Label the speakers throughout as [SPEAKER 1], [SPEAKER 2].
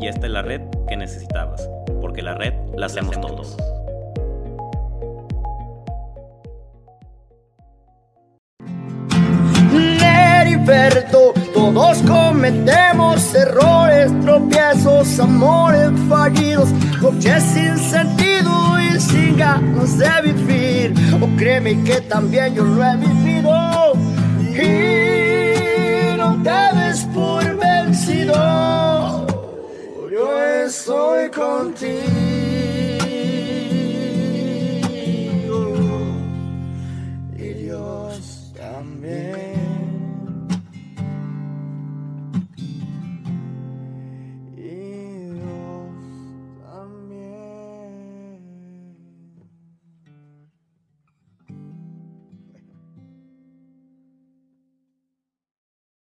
[SPEAKER 1] y esta es la red que necesitabas, porque la red la hacemos todos.
[SPEAKER 2] Heriberto, todos cometemos errores, tropiezos, amores fallidos, noches sin sentido y sin ganas de vivir. O créeme que también yo lo he vivido y no te des por vencido. Estoy contigo y Dios también. Y Dios también.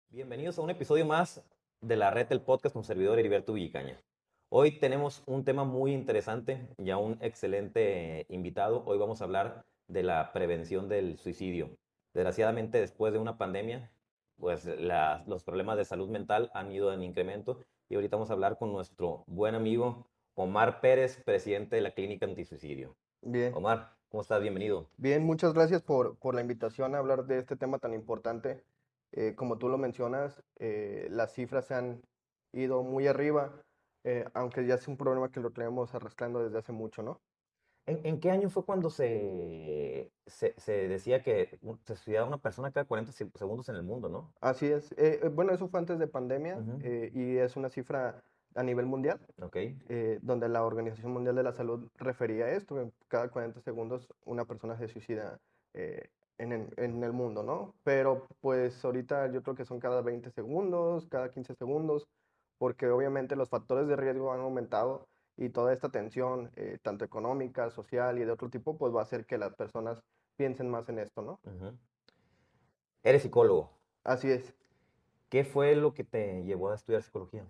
[SPEAKER 1] Bienvenidos a un episodio más de la red del podcast con servidor Heriberto Villicaña. Hoy tenemos un tema muy interesante y a un excelente invitado. Hoy vamos a hablar de la prevención del suicidio. Desgraciadamente, después de una pandemia, pues la- los problemas de salud mental han ido en incremento y ahorita vamos a hablar con nuestro buen amigo Omar Pérez, presidente de la Clínica Antisuicidio.
[SPEAKER 3] Bien,
[SPEAKER 1] Omar, ¿cómo estás? Bienvenido.
[SPEAKER 3] bien, muchas gracias por, por la invitación a hablar de este tema tan importante. Eh, como tú lo mencionas, eh, las cifras se han ido muy arriba, eh, aunque ya es un problema que lo tenemos arrastrando desde hace mucho, ¿no?
[SPEAKER 1] ¿En, en qué año fue cuando se, se, se decía que se suicidaba una persona cada 40 se- segundos en el mundo, no?
[SPEAKER 3] Así es. Eh, eh, bueno, eso fue antes de pandemia
[SPEAKER 1] Ujú.
[SPEAKER 3] eh, y es una cifra a nivel mundial,
[SPEAKER 1] Ok.
[SPEAKER 3] eh, donde la Organización Mundial de la Salud refería esto, cada 40 segundos una persona se suicida eh, en en el mundo, ¿no? Pero pues ahorita yo creo que son cada 20 segundos, cada 15 segundos, porque obviamente los factores de riesgo han aumentado y toda esta tensión, eh, tanto económica, social y de otro tipo, pues va a hacer que las personas piensen más en esto, ¿no?
[SPEAKER 1] Ujú. Eres psicólogo.
[SPEAKER 3] Así es.
[SPEAKER 1] ¿Qué fue lo que te llevó a estudiar psicología?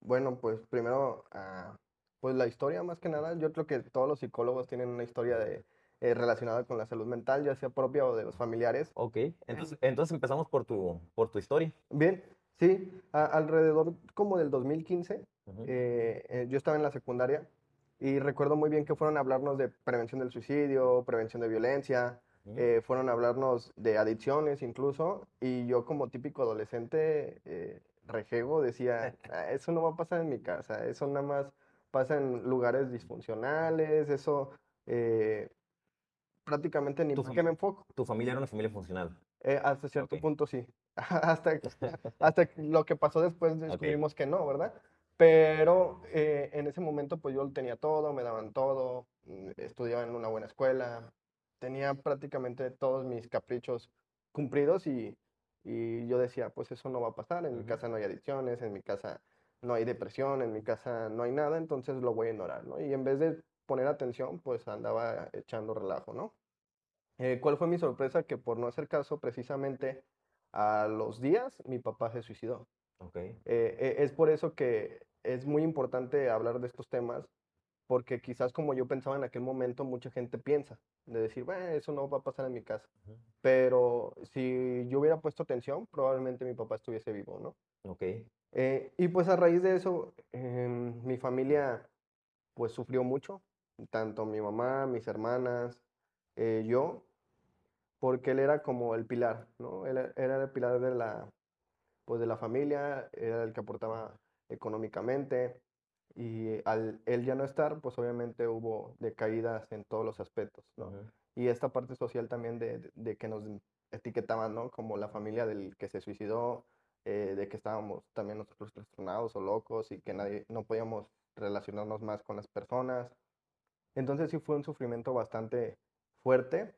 [SPEAKER 3] Bueno, pues primero, ah, pues la historia más que nada, yo creo que todos los psicólogos tienen una historia de, eh, relacionada con la salud mental, ya sea propia o de los familiares.
[SPEAKER 1] Ok. Entonces, entonces empezamos por tu, por tu historia.
[SPEAKER 3] Bien, sí, a- alrededor como del 2015,
[SPEAKER 1] Ujú.
[SPEAKER 3] eh, eh, yo estaba en la secundaria y recuerdo muy bien que fueron a hablarnos de prevención del suicidio, prevención de violencia, eh, fueron a hablarnos de adicciones incluso, y yo como típico adolescente rejego decía, "Ah, eso no va a pasar en mi casa, eso nada más pasa en lugares disfuncionales, eso prácticamente ni
[SPEAKER 1] Tu
[SPEAKER 3] qué me enfoco.
[SPEAKER 1] Tu familia era una familia funcional.
[SPEAKER 3] Eh, hasta cierto punto sí. Hasta, hasta lo que pasó después descubrimos que no, ¿verdad? Pero eh, en ese momento pues yo tenía todo, me daban todo, estudiaba en una buena escuela, tenía prácticamente todos mis caprichos cumplidos y, y yo decía, pues eso no va a pasar, en mi casa no hay adicciones, en mi casa no hay depresión, en mi casa no hay nada, entonces lo voy a ignorar, ¿no? Y en vez de poner atención, pues andaba echando relajo, ¿no? Eh, ¿cuál fue mi sorpresa? Que por no hacer caso, precisamente a los días, mi papá se suicidó.
[SPEAKER 1] Ok.
[SPEAKER 3] Eh, eh, es por eso que es muy importante hablar de estos temas, porque quizás como yo pensaba en aquel momento, mucha gente piensa, de decir, bueno, eso no va a pasar en mi casa. Pero si yo hubiera puesto atención, probablemente mi papá estuviese vivo, ¿no?
[SPEAKER 1] Ok.
[SPEAKER 3] Eh, y pues a raíz de eso, em, mi familia pues sufrió mucho, tanto mi mamá, mis hermanas, eh, yo, porque él era como el pilar, ¿no? Él e- era el pilar de la, pues de la familia, era el que aportaba económicamente y al él ya no estar, pues obviamente hubo decaídas en todos los aspectos, ¿no?
[SPEAKER 1] Ujú.
[SPEAKER 3] Y esta parte social también de, de- de que nos etiquetaban, ¿no? Como la familia del que se suicidó, eh, de que estábamos también nosotros trastornados o locos y que nadie, no podíamos relacionarnos más con las personas. Entonces sí fue un sufrimiento bastante fuerte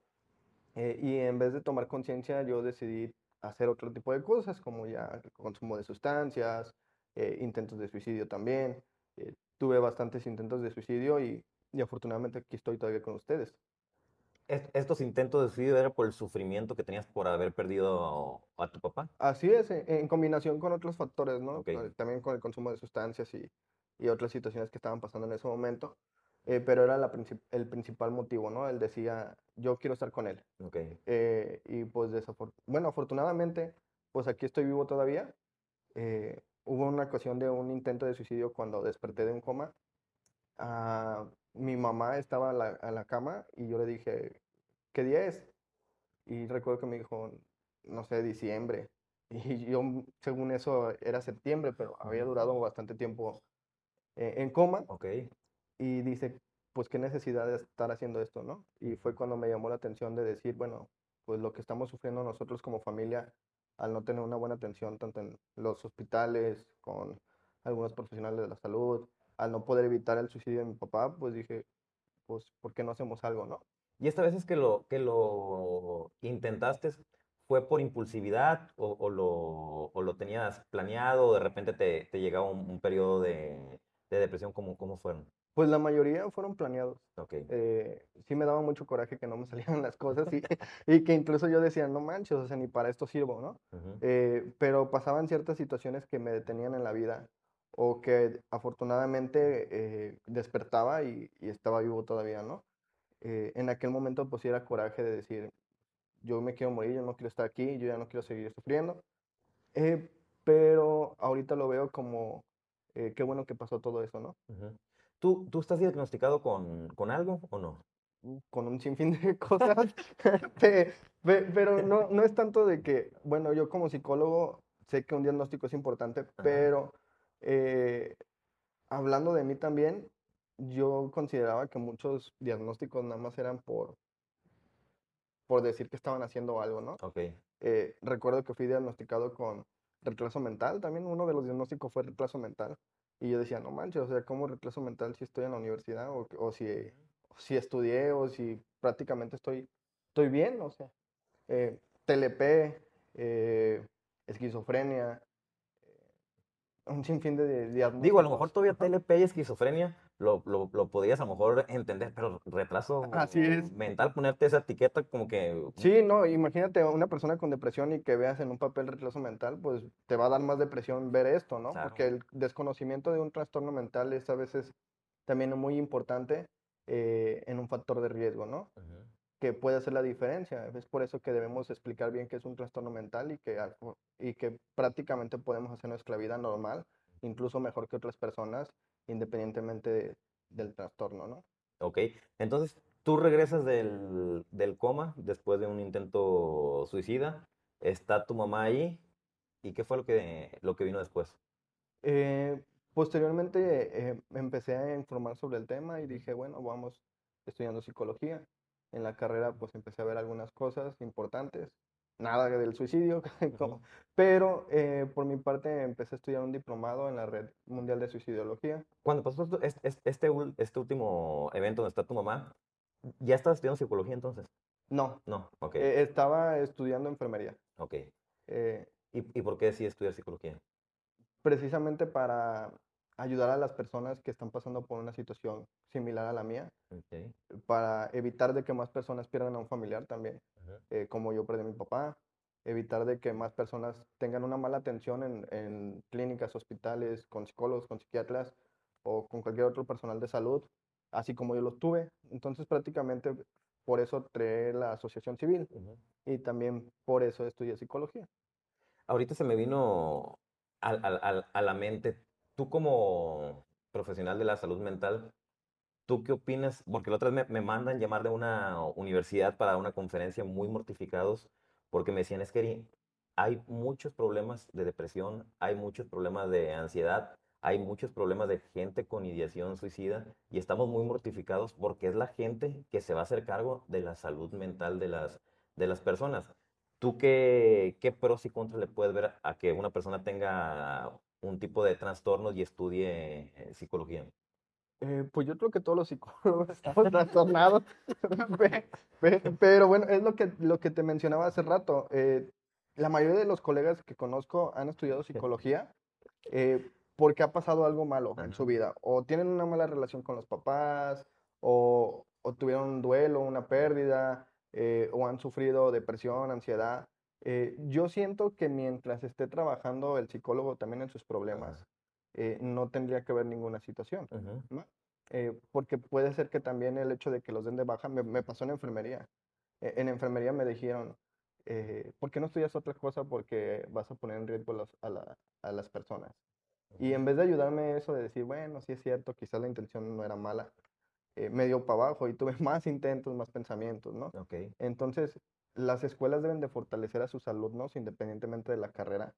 [SPEAKER 3] eh, y en vez de tomar conciencia yo decidí hacer otro tipo de cosas como ya el consumo de sustancias, eh, intentos de suicidio también. eh, tuve bastantes intentos de suicidio y y afortunadamente aquí estoy todavía con ustedes.
[SPEAKER 1] ¿Estos intentos de suicidio era por el sufrimiento que tenías por haber perdido a tu papá?
[SPEAKER 3] Así es, en, combinación con otros factores, ¿no? También con el consumo de sustancias y, y, otras situaciones que estaban pasando en ese momento. Eh, pero era la el principal motivo, ¿no? Él decía, yo quiero estar con él.
[SPEAKER 1] Okay.
[SPEAKER 3] Eh, y pues, bueno, afortunadamente, pues aquí estoy vivo todavía. Eh, hubo una ocasión de un intento de suicidio cuando desperté de un coma. Ah, mi mamá estaba a la, a la, cama y yo le dije, ¿qué día es? Y recuerdo que me dijo, no sé, diciembre. Y yo, según eso, era septiembre, pero había durado bastante tiempo eh, en coma.
[SPEAKER 1] Ok.
[SPEAKER 3] Y dice, pues qué necesidad de estar haciendo esto, ¿no? Y fue cuando me llamó la atención de decir, bueno, pues lo que estamos sufriendo nosotros como familia al no tener una buena atención tanto en los hospitales, con algunos profesionales de la salud, al no poder evitar el suicidio de mi papá, pues dije, pues, ¿por qué no hacemos algo, no?
[SPEAKER 1] Y esta vez es que lo, que lo intentaste, ¿fue por impulsividad o, lo, o lo, tenías planeado o de repente te, te llegaba un, periodo de, de depresión? ¿Cómo, ¿Cómo fueron?
[SPEAKER 3] Pues la mayoría fueron planeados.
[SPEAKER 1] Okay.
[SPEAKER 3] Eh, sí me daba mucho coraje que no me salieran las cosas y, y, que incluso yo decía, no manches, o sea, ni para esto sirvo, ¿no? Eh, pero pasaban ciertas situaciones que me detenían en la vida o que afortunadamente eh, despertaba y, y, estaba vivo todavía, ¿no? en aquel momento pues era coraje de decir, yo me quiero morir, yo no quiero estar aquí, yo ya no quiero seguir sufriendo. pero ahorita lo veo como, qué bueno que pasó todo eso, ¿no?
[SPEAKER 1] ¿Tú, ¿Tú estás diagnosticado con, con algo o no?
[SPEAKER 3] Mm, con un sinfín de cosas, pero no, no es tanto de que, bueno, yo como psicólogo sé que un diagnóstico es importante, pero eh, hablando de mí también, yo consideraba que muchos diagnósticos nada más eran por, por decir que estaban haciendo algo, ¿no?
[SPEAKER 1] Ok.
[SPEAKER 3] Eh, recuerdo que fui diagnosticado con retraso mental, también uno de los diagnósticos fue retraso mental. Y yo decía, no manches, o sea, ¿cómo retraso mental si estoy en la universidad o, o si, si estudié o si prácticamente estoy, estoy bien? O sea, eh, TLP, eh, esquizofrenia, un sinfín de diagnósticos.
[SPEAKER 1] Digo, a lo mejor todavía TLP y esquizofrenia lo, lo, lo, podías a lo mejor entender, pero retraso
[SPEAKER 3] Así es.
[SPEAKER 1] mental, ponerte esa etiqueta como que...
[SPEAKER 3] Sí, no, imagínate una persona con depresión y que veas en un papel retraso mental, pues te va a dar más depresión ver esto, ¿no? Porque el desconocimiento de un trastorno mental es a veces también muy importante eh, en un factor de riesgo, ¿no? Que puede hacer la diferencia. Es por eso que debemos explicar bien qué es un trastorno mental y que, y que prácticamente podemos hacer nuestra vida normal, incluso mejor que otras personas independientemente del trastorno, ¿no?
[SPEAKER 1] Ok, entonces tú regresas del, del, coma después de un intento suicida, está tu mamá ahí, ¿y qué fue lo que, lo que vino después?
[SPEAKER 3] Eh, posteriormente eh, empecé a informar sobre el tema y dije, bueno, vamos estudiando psicología. En la carrera pues empecé a ver algunas cosas importantes, nada del suicidio, pero eh, por mi parte empecé a estudiar un diplomado en la Red Mundial de Suicidología.
[SPEAKER 1] Cuando pasó este, este, este último evento donde está tu mamá, ¿ya estabas estudiando psicología entonces?
[SPEAKER 3] No.
[SPEAKER 1] No, ok.
[SPEAKER 3] Eh, estaba estudiando enfermería.
[SPEAKER 1] Ok.
[SPEAKER 3] Eh,
[SPEAKER 1] ¿Y, ¿Y por qué decidí estudiar psicología?
[SPEAKER 3] Precisamente para ayudar a las personas que están pasando por una situación similar a la mía, para evitar de que más personas pierdan a un familiar también, eh, como yo perdí a mi papá, evitar de que más personas tengan una mala atención en, en, clínicas, hospitales, con psicólogos, con psiquiatras o con cualquier otro personal de salud, así como yo los tuve. Entonces prácticamente por eso creé la asociación civil y también por eso estudié psicología.
[SPEAKER 1] Ahorita se me vino a, a, a la mente tú como profesional de la salud mental, ¿tú qué opinas? Porque la otra vez me, mandan llamar de una universidad para una conferencia muy mortificados porque me decían, es que hay muchos problemas de depresión, hay muchos problemas de ansiedad, hay muchos problemas de gente con ideación suicida y estamos muy mortificados porque es la gente que se va a hacer cargo de la salud mental de las, de las personas. ¿Tú qué, qué pros y contras le puedes ver a que una persona tenga un tipo de trastornos y estudie eh, psicología?
[SPEAKER 3] Eh, pues yo creo que todos los psicólogos estamos trastornados, pero bueno, es lo que, lo que te mencionaba hace rato. Eh, la mayoría de los colegas que conozco han estudiado psicología porque ha pasado algo malo en su vida, o tienen una mala relación con los papás, o, o tuvieron un duelo, una pérdida, o han sufrido depresión, ansiedad. Eh, yo siento que mientras esté trabajando el psicólogo también en sus problemas, eh, no tendría que haber ninguna situación. ¿no? porque puede ser que también el hecho de que los den de baja, me, me pasó en enfermería. en enfermería me dijeron, ¿por qué no estudias otra cosa? Porque vas a poner en riesgo a, la, a las personas. Y en vez de ayudarme eso de decir, bueno, sí es cierto, quizás la intención no era mala, eh, medio para abajo y tuve más intentos, más pensamientos, ¿no?
[SPEAKER 1] Okay.
[SPEAKER 3] Entonces, las escuelas deben de fortalecer a sus alumnos independientemente de la carrera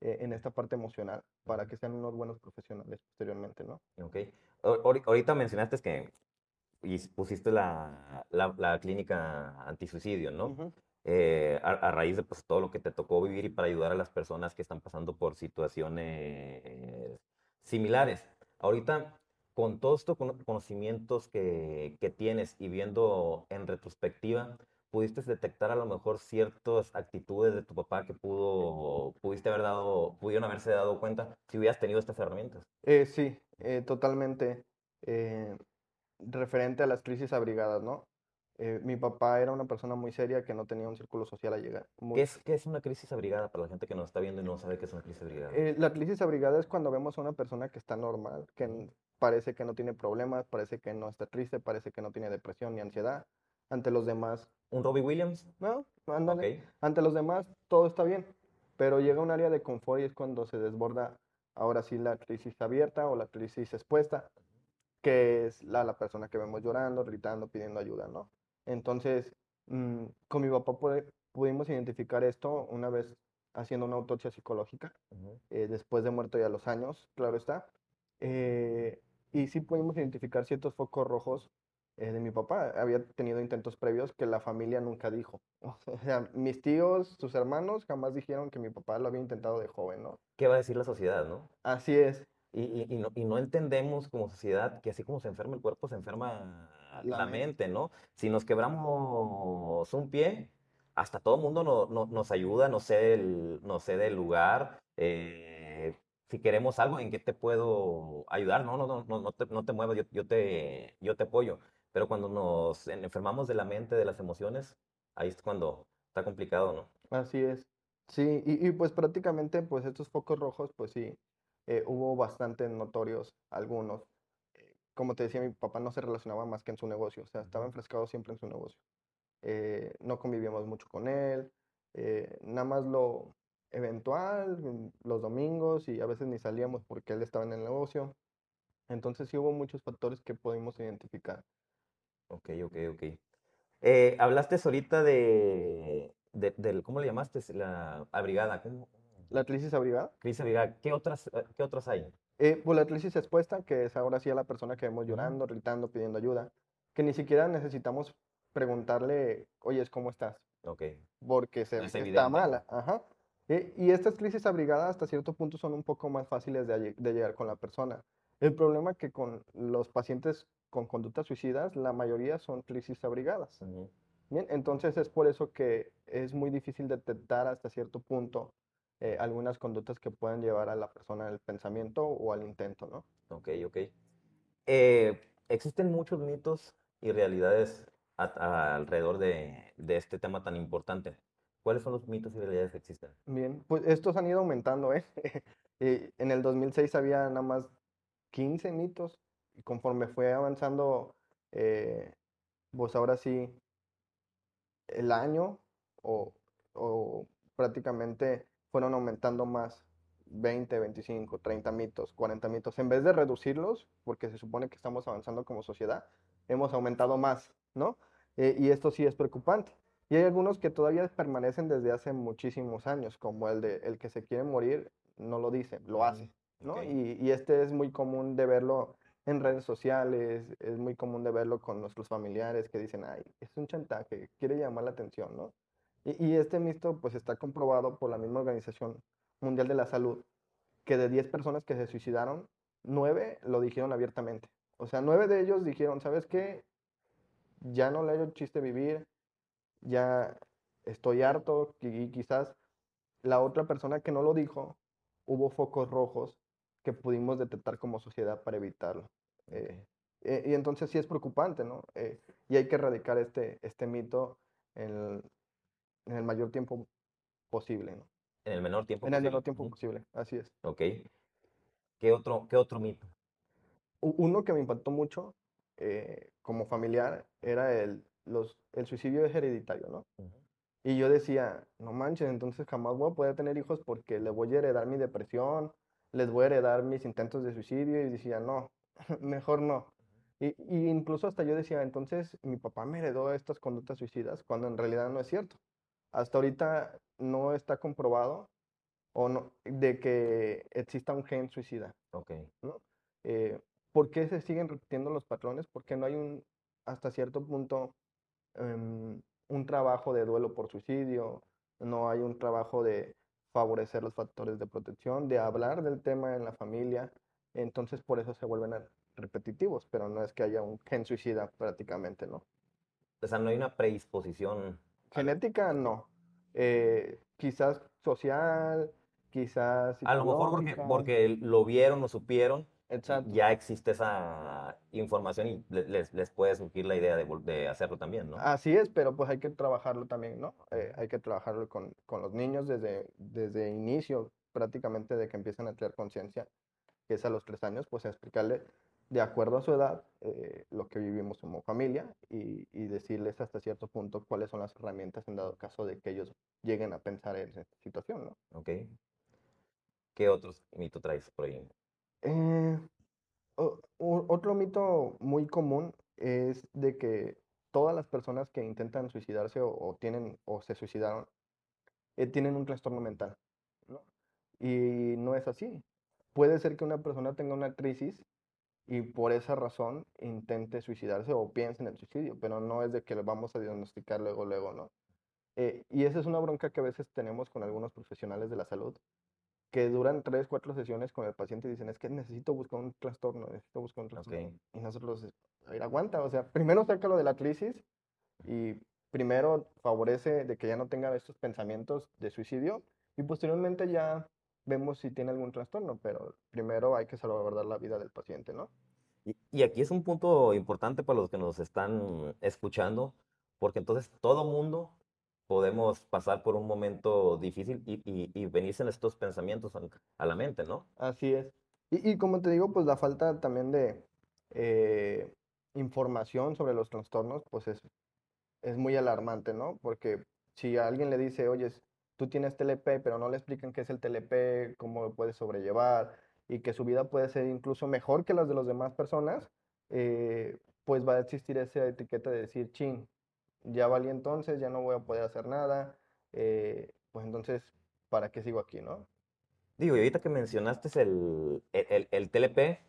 [SPEAKER 3] eh, en esta parte emocional para que sean unos buenos profesionales posteriormente, ¿no?
[SPEAKER 1] Ok. Ahorita mencionaste que pusiste la, la, clínica antisuicidio, ¿no? Eh, a, raíz de pues, todo lo que te tocó vivir y para ayudar a las personas que están pasando por situaciones similares. Ahorita, con todos estos conocimientos que, que, tienes y viendo en retrospectiva, ¿pudiste detectar a lo mejor ciertas actitudes de tu papá que pudo, pudiste haber dado, pudieron haberse dado cuenta si hubieras tenido estas herramientas?
[SPEAKER 3] Eh, sí, eh, totalmente. Eh, referente a las crisis abrigadas, ¿no? Mi papá era una persona muy seria que no tenía un círculo social a llegar.
[SPEAKER 1] ¿Qué, es, ¿Qué, es, una crisis abrigada para la gente que nos está viendo y no sabe qué es una crisis abrigada?
[SPEAKER 3] La crisis abrigada es cuando vemos a una persona que está normal, que parece que no tiene problemas, parece que no está triste, parece que no tiene depresión ni ansiedad. Ante los demás.
[SPEAKER 1] ¿Un Robbie Williams?
[SPEAKER 3] No, ándale. Ante los demás todo está bien, pero llega un área de confort y es cuando se desborda ahora sí la crisis abierta o la crisis expuesta, que es la, la persona que vemos llorando, gritando, pidiendo ayuda, ¿no? Entonces, mm, con mi papá pudimos identificar esto una vez haciendo una autopsia psicológica, eh, después de muerto ya los años, claro está. Eh, y sí pudimos identificar ciertos focos rojos eh, de mi papá. Había tenido intentos previos que la familia nunca dijo. O sea, mis tíos, sus hermanos jamás dijeron que mi papá lo había intentado de joven, ¿no?
[SPEAKER 1] ¿Qué va a decir la sociedad, no?
[SPEAKER 3] Así es.
[SPEAKER 1] Y, y, no, y no entendemos como sociedad que así como se enferma el cuerpo, se enferma la, mente, ¿no? Si nos quebramos un pie, hasta todo el mundo no, nos ayuda, no sé el, no sé del lugar. Eh, si queremos algo, ¿en qué te puedo ayudar? No, no, no, no, no te, no te muevas, yo, yo, te, yo te apoyo. Pero cuando nos enfermamos de la mente, de las emociones, ahí es cuando está complicado, ¿no?
[SPEAKER 3] Así es. Sí, y, y pues prácticamente, pues estos focos rojos, pues sí, eh, hubo bastante notorios, algunos. Eh, como te decía, mi papá no se relacionaba más que en su negocio, o sea, estaba enfrescado siempre en su negocio. Eh, no convivíamos mucho con él, nada más lo eventual, mm, los domingos y a veces ni salíamos porque él estaba en el negocio. Entonces sí hubo muchos factores que pudimos identificar.
[SPEAKER 1] Ok, ok, ok. hablaste ahorita de, de, ¿cómo le llamaste? La abrigada. ¿Cómo,
[SPEAKER 3] la crisis abrigada.
[SPEAKER 1] Crisis abrigada. ¿Qué otras, eh, qué otras hay?
[SPEAKER 3] Eh, pues la crisis expuesta, que es ahora sí a la persona que vemos llorando, gritando, pidiendo ayuda, que ni siquiera necesitamos preguntarle, oye, ¿cómo estás?
[SPEAKER 1] Ok.
[SPEAKER 3] Porque se, está mala. Ajá. Eh, y estas crisis abrigadas hasta cierto punto son un poco más fáciles de, llegar con la persona. El problema es que con los pacientes con conductas suicidas, la mayoría son crisis abrigadas. Bien, entonces es por eso que es muy difícil detectar hasta cierto punto eh, algunas conductas que pueden llevar a la persona al pensamiento o al intento, ¿no?
[SPEAKER 1] Ok, ok. Eh, existen muchos mitos y realidades alrededor de, de, este tema tan importante. ¿Cuáles son los mitos y realidades que existen?
[SPEAKER 3] Bien, pues estos han ido aumentando, ¿eh? eh en el 2006 había nada más 15 mitos y conforme fue avanzando, pues ahora sí, el año o, o prácticamente fueron aumentando más 20, 25, 30 mitos, 40 mitos. En vez de reducirlos, porque se supone que estamos avanzando como sociedad, hemos aumentado más, ¿no? Eh, y esto sí es preocupante. Y hay algunos que todavía permanecen desde hace muchísimos años, como el de el que se quiere morir, no lo dice, lo hace, ¿no? Y, y, este es muy común de verlo en redes sociales, es muy común de verlo con nuestros familiares que dicen, ay, es un chantaje, quiere llamar la atención, ¿no? Y, este mito pues está comprobado por la misma Organización Mundial de la Salud, que de 10 personas que se suicidaron, 9 lo dijeron abiertamente. O sea, 9 de ellos dijeron, ¿sabes qué? Ya no le hecho chiste vivir, ya estoy harto y quizás la otra persona que no lo dijo, hubo focos rojos que pudimos detectar como sociedad para evitarlo. Eh, Eh, y entonces sí es preocupante, ¿no? Eh, y hay que erradicar este, este mito en el, el mayor tiempo posible, ¿no?
[SPEAKER 1] En el menor tiempo
[SPEAKER 3] En el
[SPEAKER 1] posible.
[SPEAKER 3] menor tiempo posible, así es.
[SPEAKER 1] Ok. ¿Qué otro, qué otro mito?
[SPEAKER 3] Uno que me impactó mucho eh, como familiar era el, los, el suicidio es hereditario, ¿no? Y yo decía, no manches, entonces jamás voy a poder tener hijos porque le voy a heredar mi depresión, les voy a heredar mis intentos de suicidio y decía, no, mejor no. Y, y incluso hasta yo decía, entonces mi papá me heredó estas conductas suicidas, cuando en realidad no es cierto. Hasta ahorita no está comprobado o no, de que exista un gen suicida.
[SPEAKER 1] Ok.
[SPEAKER 3] ¿no? Eh, ¿por qué se siguen repitiendo los patrones? Porque no hay un, hasta cierto punto, em, un trabajo de duelo por suicidio, no hay un trabajo de favorecer los factores de protección, de hablar del tema en la familia, entonces por eso se vuelven repetitivos, pero no es que haya un gen suicida prácticamente, ¿no?
[SPEAKER 1] O sea, no hay una predisposición.
[SPEAKER 3] Genética, no. Eh, quizás social, quizás
[SPEAKER 1] A lo mejor porque, porque lo vieron o supieron,
[SPEAKER 3] exacto.
[SPEAKER 1] ya existe esa información y le- les, les puede surgir la idea de, de hacerlo también, ¿no?
[SPEAKER 3] Así es, pero pues hay que trabajarlo también, ¿no? Eh, hay que trabajarlo con, con los niños desde, desde inicio, prácticamente de que empiezan a tener conciencia, que es a los tres años, pues explicarle de acuerdo a su edad eh, lo que vivimos como familia y, y decirles hasta cierto punto cuáles son las herramientas en dado caso de que ellos lleguen a pensar en esa situación, ¿no?
[SPEAKER 1] Ok. ¿Qué otros mito traes por ahí?
[SPEAKER 3] Eh, otro mito muy común es de que todas las personas que intentan suicidarse o, tienen o se suicidaron eh, tienen un trastorno mental. Y no es así. Puede ser que una persona tenga una crisis y por esa razón intente suicidarse o piense en el suicidio, pero no es de que lo vamos a diagnosticar luego, luego, ¿no? Eh, y esa es una bronca que a veces tenemos con algunos profesionales de la salud, que duran tres, cuatro sesiones con el paciente y dicen, es que necesito buscar un trastorno, necesito buscar un trastorno.
[SPEAKER 1] Ok.
[SPEAKER 3] Y nosotros, a ver, aguanta, o sea, primero sácalo de la crisis y primero favorece de que ya no tenga estos pensamientos de suicidio y posteriormente ya vemos si tiene algún trastorno, pero primero hay que salvaguardar la vida del paciente, ¿no?
[SPEAKER 1] Y, y aquí es un punto importante para los que nos están escuchando, porque entonces todo mundo podemos pasar por un momento difícil y, y, y estos pensamientos a, la mente, ¿no?
[SPEAKER 3] Así es. Y, como te digo, pues la falta también de eh, información sobre los trastornos, pues es, muy alarmante, ¿no? Porque si a alguien le dice, oye, tú tienes TLP, pero no le explican qué es el TLP, cómo lo puede sobrellevar y que su vida puede ser incluso mejor que las de las demás personas, eh, pues va a existir esa etiqueta de decir, chin, ya valí entonces, ya no voy a poder hacer nada, eh, pues entonces, ¿para qué sigo aquí, no?
[SPEAKER 1] Digo, y ahorita que mencionaste el, el, el- el TLP,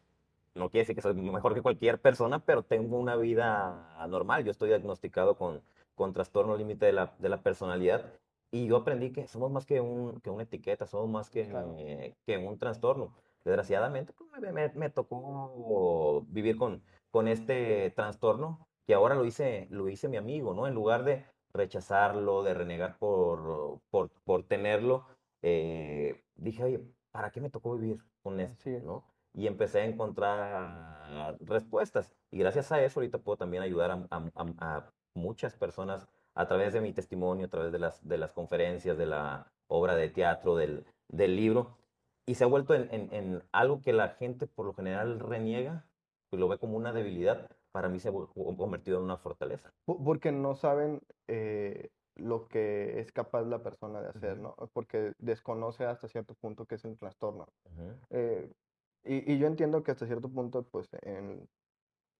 [SPEAKER 1] no quiere decir que soy mejor que cualquier persona, pero tengo una vida normal. Yo estoy diagnosticado con, con trastorno límite de la, de la personalidad y yo aprendí que somos más que, un, que una etiqueta, somos más que,
[SPEAKER 3] Claro.
[SPEAKER 1] eh, que un trastorno. Desgraciadamente, pues, me, me- me tocó vivir con, con este trastorno que ahora lo hice, lo hice mi amigo, ¿no? En lugar de rechazarlo, de renegar por, por, por tenerlo, eh, dije, oye, ¿para qué me tocó vivir con esto. ¿no? Y empecé a encontrar respuestas. Y gracias a eso ahorita puedo también ayudar a, a- a- a muchas personas a través de mi testimonio, a través de las, de las conferencias, de la obra de teatro, del, del libro. Y se ha vuelto en, en- en algo que la gente por lo general reniega y lo ve como una debilidad. Para mí se ha convertido en una fortaleza.
[SPEAKER 3] Po- Porque no saben eh, lo que es capaz la persona de hacer,
[SPEAKER 1] Ujú.
[SPEAKER 3] ¿no? Porque desconoce hasta cierto punto qué es el trastorno.
[SPEAKER 1] Ujú.
[SPEAKER 3] Eh, y, y yo entiendo que hasta cierto punto, pues en,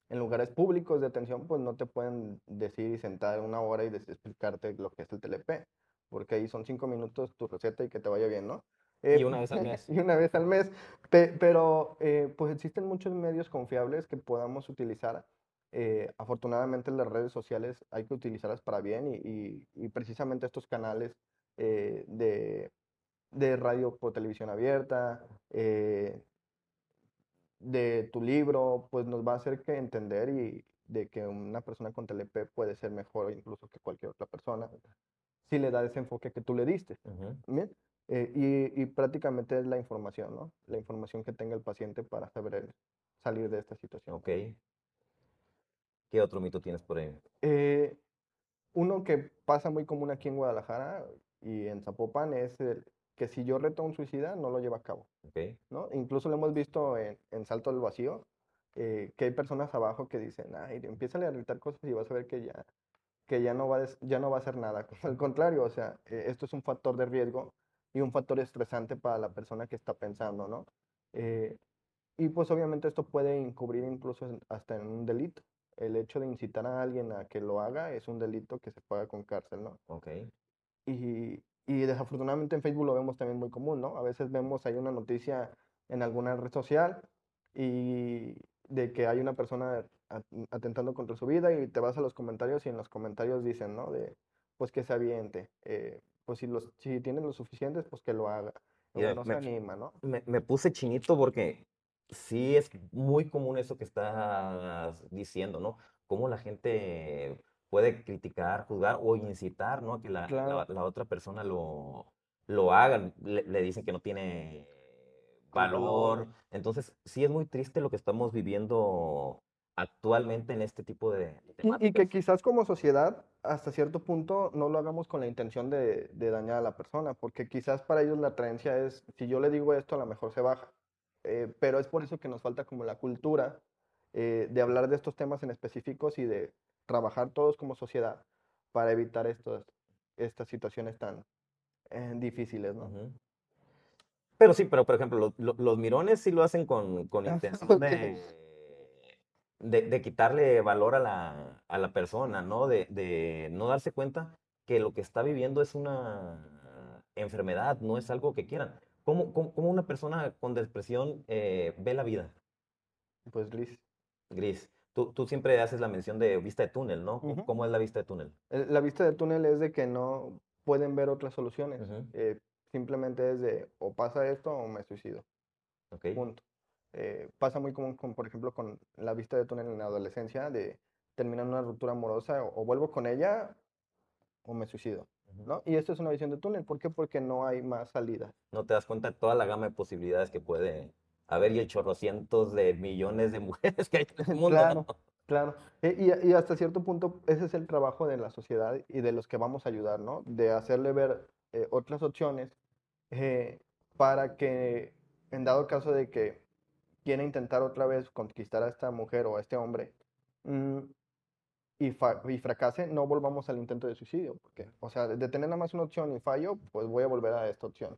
[SPEAKER 3] en lugares públicos de atención, pues no te pueden decir y sentar una hora y explicarte lo que es el TLP, porque ahí son cinco minutos tu receta y que te vaya bien, ¿no?
[SPEAKER 1] Y
[SPEAKER 3] Eh,
[SPEAKER 1] una vez al mes.
[SPEAKER 3] y una vez al mes, pe- pero eh, pues existen muchos medios confiables que podamos utilizar. Eh, afortunadamente las redes sociales hay que utilizarlas para bien y, y- y precisamente estos canales eh, de, de radio por televisión abierta, eh, de tu libro, pues nos va a hacer que entender y de que una persona con TLP puede ser mejor incluso que cualquier otra persona si le da ese enfoque que tú le diste.
[SPEAKER 1] Ujú.
[SPEAKER 3] Bien, eh, y, y prácticamente es la información, ¿no? La información que tenga el paciente para saber salir de esta situación.
[SPEAKER 1] Ok. ¿Qué otro mito tienes por ahí?
[SPEAKER 3] Eh, uno que pasa muy común aquí en Guadalajara y en Zapopan es el que si yo reto a un suicida, no lo lleva a cabo,
[SPEAKER 1] Ok.
[SPEAKER 3] ¿no? Incluso lo hemos visto en, en Salto del Vacío, eh, que hay personas abajo que dicen, ay, empieza a gritar cosas y vas a ver que ya, que ya no va a, ya no va a hacer nada. Al contrario, o sea, eh, esto es un factor de riesgo y un factor estresante para la persona que está pensando, ¿no? Eh, y pues obviamente esto puede encubrir incluso hasta en un delito. El hecho de incitar a alguien a que lo haga es un delito que se paga con cárcel, ¿no?
[SPEAKER 1] Ok.
[SPEAKER 3] Y, y desafortunadamente en Facebook lo vemos también muy común, ¿no? A veces vemos ahí una noticia en alguna red social y de que hay una persona at- atentando contra su vida y te vas a los comentarios y en los comentarios dicen, ¿no? De, pues que se aviente, eh, pues si, los, si tienen lo suficientes, pues que lo haga. Uno no se
[SPEAKER 1] me-
[SPEAKER 3] anima, ¿no?
[SPEAKER 1] Me, me puse chinito porque sí es muy común eso que estás diciendo, ¿no? Cómo la gente puede criticar, juzgar o incitar, ¿no? Que la, la-
[SPEAKER 3] Claro.
[SPEAKER 1] la otra persona lo, lo haga. Le, le dicen que no tiene valor. Entonces, sí es muy triste lo que estamos viviendo actualmente en este tipo de, de
[SPEAKER 3] Y, y que
[SPEAKER 1] temáticas.
[SPEAKER 3] quizás como sociedad, hasta cierto punto, no lo hagamos con la intención de, de dañar a la persona, porque quizás para ellos la creencia es, si yo le digo esto, a lo mejor se baja. Eh, pero es por eso que nos falta como la cultura eh, de hablar de estos temas en específicos y de trabajar todos como sociedad para evitar estos, estas situaciones tan eh, difíciles, ¿no?
[SPEAKER 1] Pero sí, pero por ejemplo, lo- lo- los mirones sí lo hacen con, con
[SPEAKER 3] Ah,
[SPEAKER 1] intención de, de, de quitarle valor a la, a la persona, ¿no? De, de no darse cuenta que lo que está viviendo es una enfermedad, no es algo que quieran. ¿Cómo, cómo, cómo una persona con depresión eh, ve la vida,
[SPEAKER 3] Pues gris.
[SPEAKER 1] Gris? Tú, tú siempre haces la mención de vista de túnel, ¿no?
[SPEAKER 3] Ujú.
[SPEAKER 1] ¿Cómo es la vista de túnel?
[SPEAKER 3] El- La vista de túnel es de que no pueden ver otras soluciones.
[SPEAKER 1] Ujú.
[SPEAKER 3] eh, simplemente es de o pasa esto o me suicido.
[SPEAKER 1] ¿Ok?
[SPEAKER 3] Punto. Eh, pasa muy común, con, por ejemplo, con la vista de túnel en la adolescencia, de terminar una ruptura amorosa, o, o vuelvo con ella o me suicido. ¿No? Y esto es una visión de túnel. ¿Por qué? Porque no hay más salida.
[SPEAKER 1] no te das cuenta de toda la gama de posibilidades que puede haber y el chorrocientos de millones de mujeres que hay en el mundo,
[SPEAKER 3] Claro,
[SPEAKER 1] ¿no?
[SPEAKER 3] claro. Y, y hasta cierto punto, ese es el trabajo de la sociedad y de los que vamos a ayudar, ¿no? De hacerle ver eh, otras opciones eh, para que, en dado caso de que quiera intentar otra vez conquistar a esta mujer o a este hombre mm, y, y fracase, no volvamos al intento de suicidio. Porque, o sea, de tener nada más una opción y fallo, pues voy a volver a esta opción.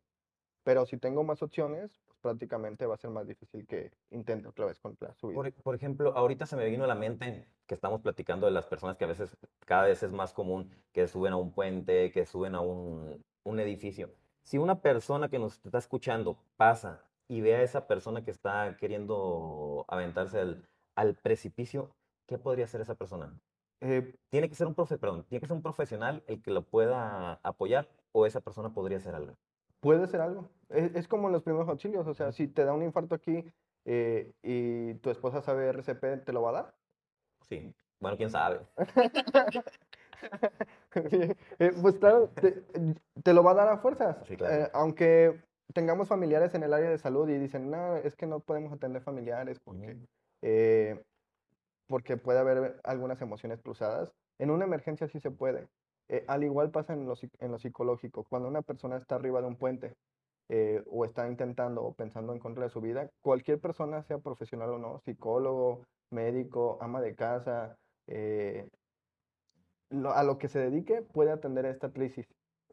[SPEAKER 3] Pero si tengo más opciones, pues prácticamente va a ser más difícil que intente otra vez contra su vida.
[SPEAKER 1] Por, por ejemplo, ahorita se me vino a la mente que estamos platicando de las personas que a veces, cada vez es más común que suben a un puente, que suben a un, un edificio. Si una persona que nos está escuchando pasa y ve a esa persona que está queriendo aventarse al, al precipicio, ¿qué podría hacer esa persona?
[SPEAKER 3] Eh,
[SPEAKER 1] Tiene que ser un profe, perdón, tiene que ser un profesional el que lo pueda apoyar o esa persona podría hacer algo.
[SPEAKER 3] Puede ser algo. Es, es como en los primeros auxilios. O sea, si te da un infarto aquí eh, y tu esposa sabe RCP, ¿te lo va a dar?
[SPEAKER 1] Sí. Bueno, quién sabe.
[SPEAKER 3] Eh, pues claro, te, te lo va a dar a fuerzas.
[SPEAKER 1] Sí, claro.
[SPEAKER 3] Eh, aunque tengamos familiares en el área de salud y dicen, no, es que no podemos atender familiares porque, eh, porque puede haber algunas emociones cruzadas. En una emergencia sí se puede. Eh, al igual pasa en lo, en lo psicológico. Cuando una persona está arriba de un puente eh, o está intentando o pensando en contra de su vida, cualquier persona, sea profesional o no, psicólogo, médico, ama de casa, eh, lo- a lo que se dedique, puede atender esta crisis.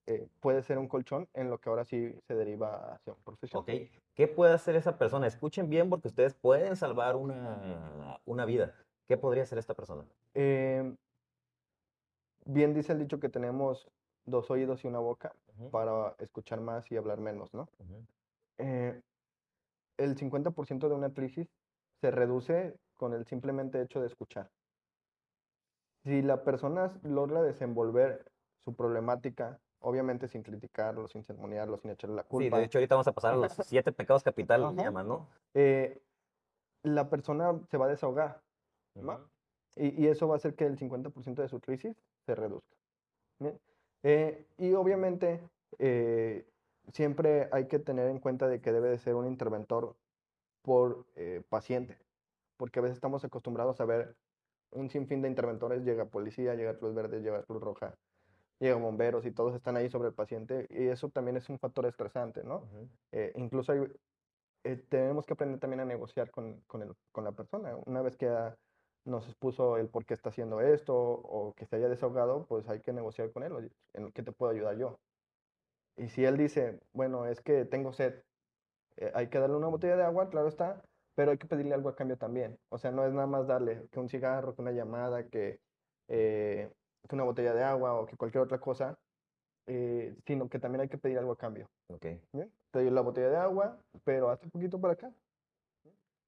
[SPEAKER 3] Eh, puede ser un colchón en lo que ahora sí se deriva hacia un profesional.
[SPEAKER 1] Ok, ¿qué puede hacer esa persona? Escuchen bien porque ustedes pueden salvar una, una vida. ¿Qué podría hacer esta persona?
[SPEAKER 3] Eh, bien dice el dicho que tenemos dos oídos y una boca para escuchar más y hablar menos, ¿no?
[SPEAKER 1] ujú.
[SPEAKER 3] eh, el 50% de una crisis se reduce con el simplemente hecho de escuchar. Si la persona logra desenvolver su problemática, obviamente sin criticarlo, sin sermonearlo, sin echarle la
[SPEAKER 1] Sí,
[SPEAKER 3] culpa,
[SPEAKER 1] de hecho ahorita vamos a pasar a los siete pecados capitales, ¿no?
[SPEAKER 3] eh, la persona se va a desahogar y, y eso va a hacer que el 50% de su crisis se reduzca. ¿bien? Eh, y obviamente eh, siempre hay que tener en cuenta de que debe de ser un interventor por eh, paciente, porque a veces estamos acostumbrados a ver un sinfín de interventores, llega policía, llega Cruz Verde, llega Cruz Roja, llega bomberos y todos están ahí sobre el paciente y eso también es un factor estresante, ¿no?
[SPEAKER 1] Ujú.
[SPEAKER 3] Eh, incluso hay- eh, tenemos que aprender también a negociar con, con, el- con la persona. Una vez que ya nos expuso el por qué está haciendo esto o que se haya desahogado, pues hay que negociar con él, ¿en qué te puedo ayudar yo? Y si él dice, bueno, es que tengo sed, eh, hay que darle una botella de agua, claro está, pero hay que pedirle algo a cambio también. O sea, no es nada más darle que un cigarro, que una llamada, que, eh, que una botella de agua o que cualquier otra cosa, eh, sino que también hay que pedir algo a cambio.
[SPEAKER 1] Ok.
[SPEAKER 3] ¿bien? Te doy la botella de agua, pero hazte un poquito para acá.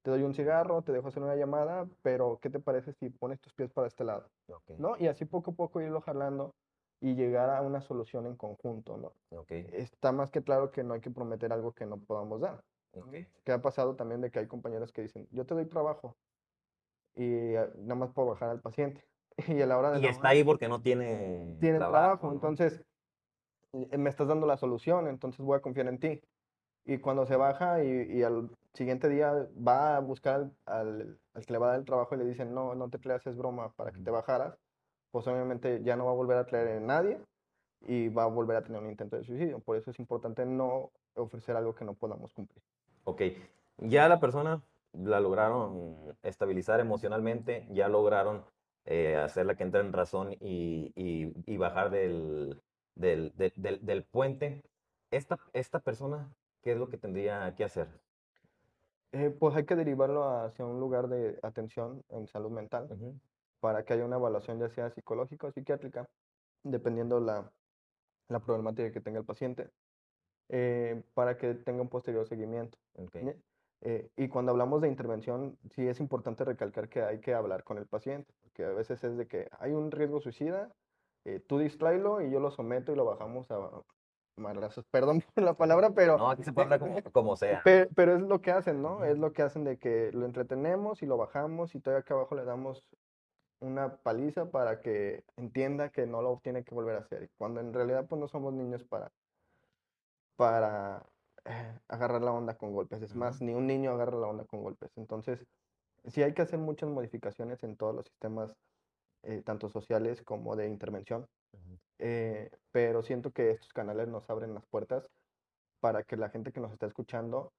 [SPEAKER 3] Te doy un cigarro, te dejo hacer una llamada, pero ¿qué te parece si pones tus pies para este lado? ¿No? Y así poco a poco irlo jalando y llegar a una solución en conjunto, ¿no?
[SPEAKER 1] Ok.
[SPEAKER 3] Está más que claro que no hay que prometer algo que no podamos dar.
[SPEAKER 1] ok.
[SPEAKER 3] Que ha pasado también de que hay compañeros que dicen, yo te doy trabajo y eh, nada más puedo bajar al paciente. Y a la hora de
[SPEAKER 1] Y
[SPEAKER 3] la
[SPEAKER 1] está
[SPEAKER 3] hora
[SPEAKER 1] ahí porque no tiene
[SPEAKER 3] tiene trabajo,
[SPEAKER 1] ¿no?
[SPEAKER 3] entonces eh, me estás dando la solución, entonces voy a confiar en ti. Y cuando se baja y, y al siguiente día va a buscar al, al- que le va a dar el trabajo y le dicen, no, no te creas, es broma para que te bajaras, pues obviamente ya no va a volver a traer a nadie y va a volver a tener un intento de suicidio. Por eso es importante no ofrecer algo que no podamos cumplir.
[SPEAKER 1] Ok, ya la persona la lograron estabilizar emocionalmente, ya lograron eh, hacerla que entre en razón y, y- y bajar del, del, del- del- del puente. Esta, esta persona, ¿qué es lo que tendría que hacer?
[SPEAKER 3] Eh, pues hay que derivarlo hacia un lugar de atención en salud mental.
[SPEAKER 1] Ujú,
[SPEAKER 3] para que haya una evaluación ya sea psicológica o psiquiátrica, dependiendo la, la problemática que tenga el paciente, eh, para que tenga un posterior seguimiento.
[SPEAKER 1] ok,
[SPEAKER 3] ¿bien? Eh, y cuando hablamos de intervención, sí es importante recalcar que hay que hablar con el paciente, porque a veces es de que hay un riesgo suicida, eh, tú distráelo y yo lo someto y lo bajamos a madrazos. Perdón por la palabra, pero...
[SPEAKER 1] No, aquí se puede hablar como, como sea.
[SPEAKER 3] Pe- Pero, es lo que hacen, ¿no? Es lo que hacen de que lo entretenemos y lo bajamos y todavía acá abajo le damos una paliza para que entienda que no lo tiene que volver a hacer. Cuando en realidad pues no somos niños para, para eh, agarrar la onda con golpes. Es más, ni un niño agarra la onda con golpes. Entonces, sí hay que hacer muchas modificaciones en todos los sistemas, eh, tanto sociales como de intervención. Eh, pero siento que estos canales nos abren las puertas para que la gente que nos está escuchando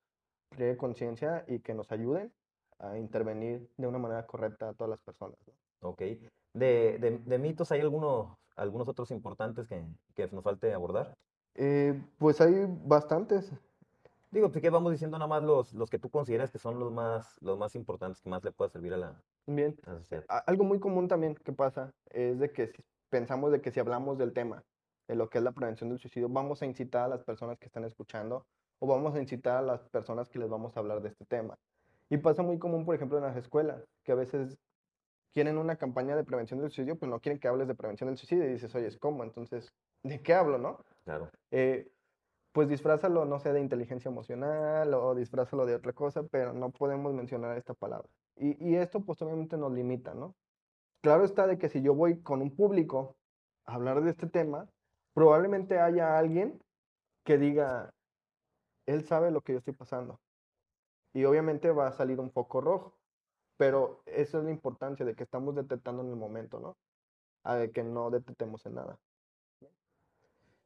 [SPEAKER 3] cree conciencia y que nos ayuden a intervenir de una manera correcta a todas las personas. ¿no?
[SPEAKER 1] Ok. De, de- de mitos, ¿hay algunos, algunos otros importantes que, que nos falte abordar?
[SPEAKER 3] Eh, pues hay bastantes.
[SPEAKER 1] Digo, pues que vamos diciendo nada más los, los que tú consideras que son los más, los más importantes, que más le puede servir a la,
[SPEAKER 3] Bien.
[SPEAKER 1] a la sociedad.
[SPEAKER 3] Algo muy común también que pasa es de que si pensamos de que si hablamos del tema, de lo que es la prevención del suicidio, vamos a incitar a las personas que están escuchando o vamos a incitar a las personas que les vamos a hablar de este tema. Y pasa muy común, por ejemplo, en las escuelas, que a veces quieren una campaña de prevención del suicidio, pues no quieren que hables de prevención del suicidio y dices, oye, ¿cómo? Entonces, ¿de qué hablo, no?
[SPEAKER 1] Claro.
[SPEAKER 3] eh, pues disfrázalo, no sé, de inteligencia emocional o disfrázalo de otra cosa, pero no podemos mencionar esta palabra. Y, y esto pues obviamente nos limita, ¿no? Claro está de que si yo voy con un público a hablar de este tema, probablemente haya alguien que diga, él sabe lo que yo estoy pasando. Y obviamente va a salir un poco rojo, pero esa es la importancia de que estamos detectando en el momento, ¿no? A de que no detectemos en nada.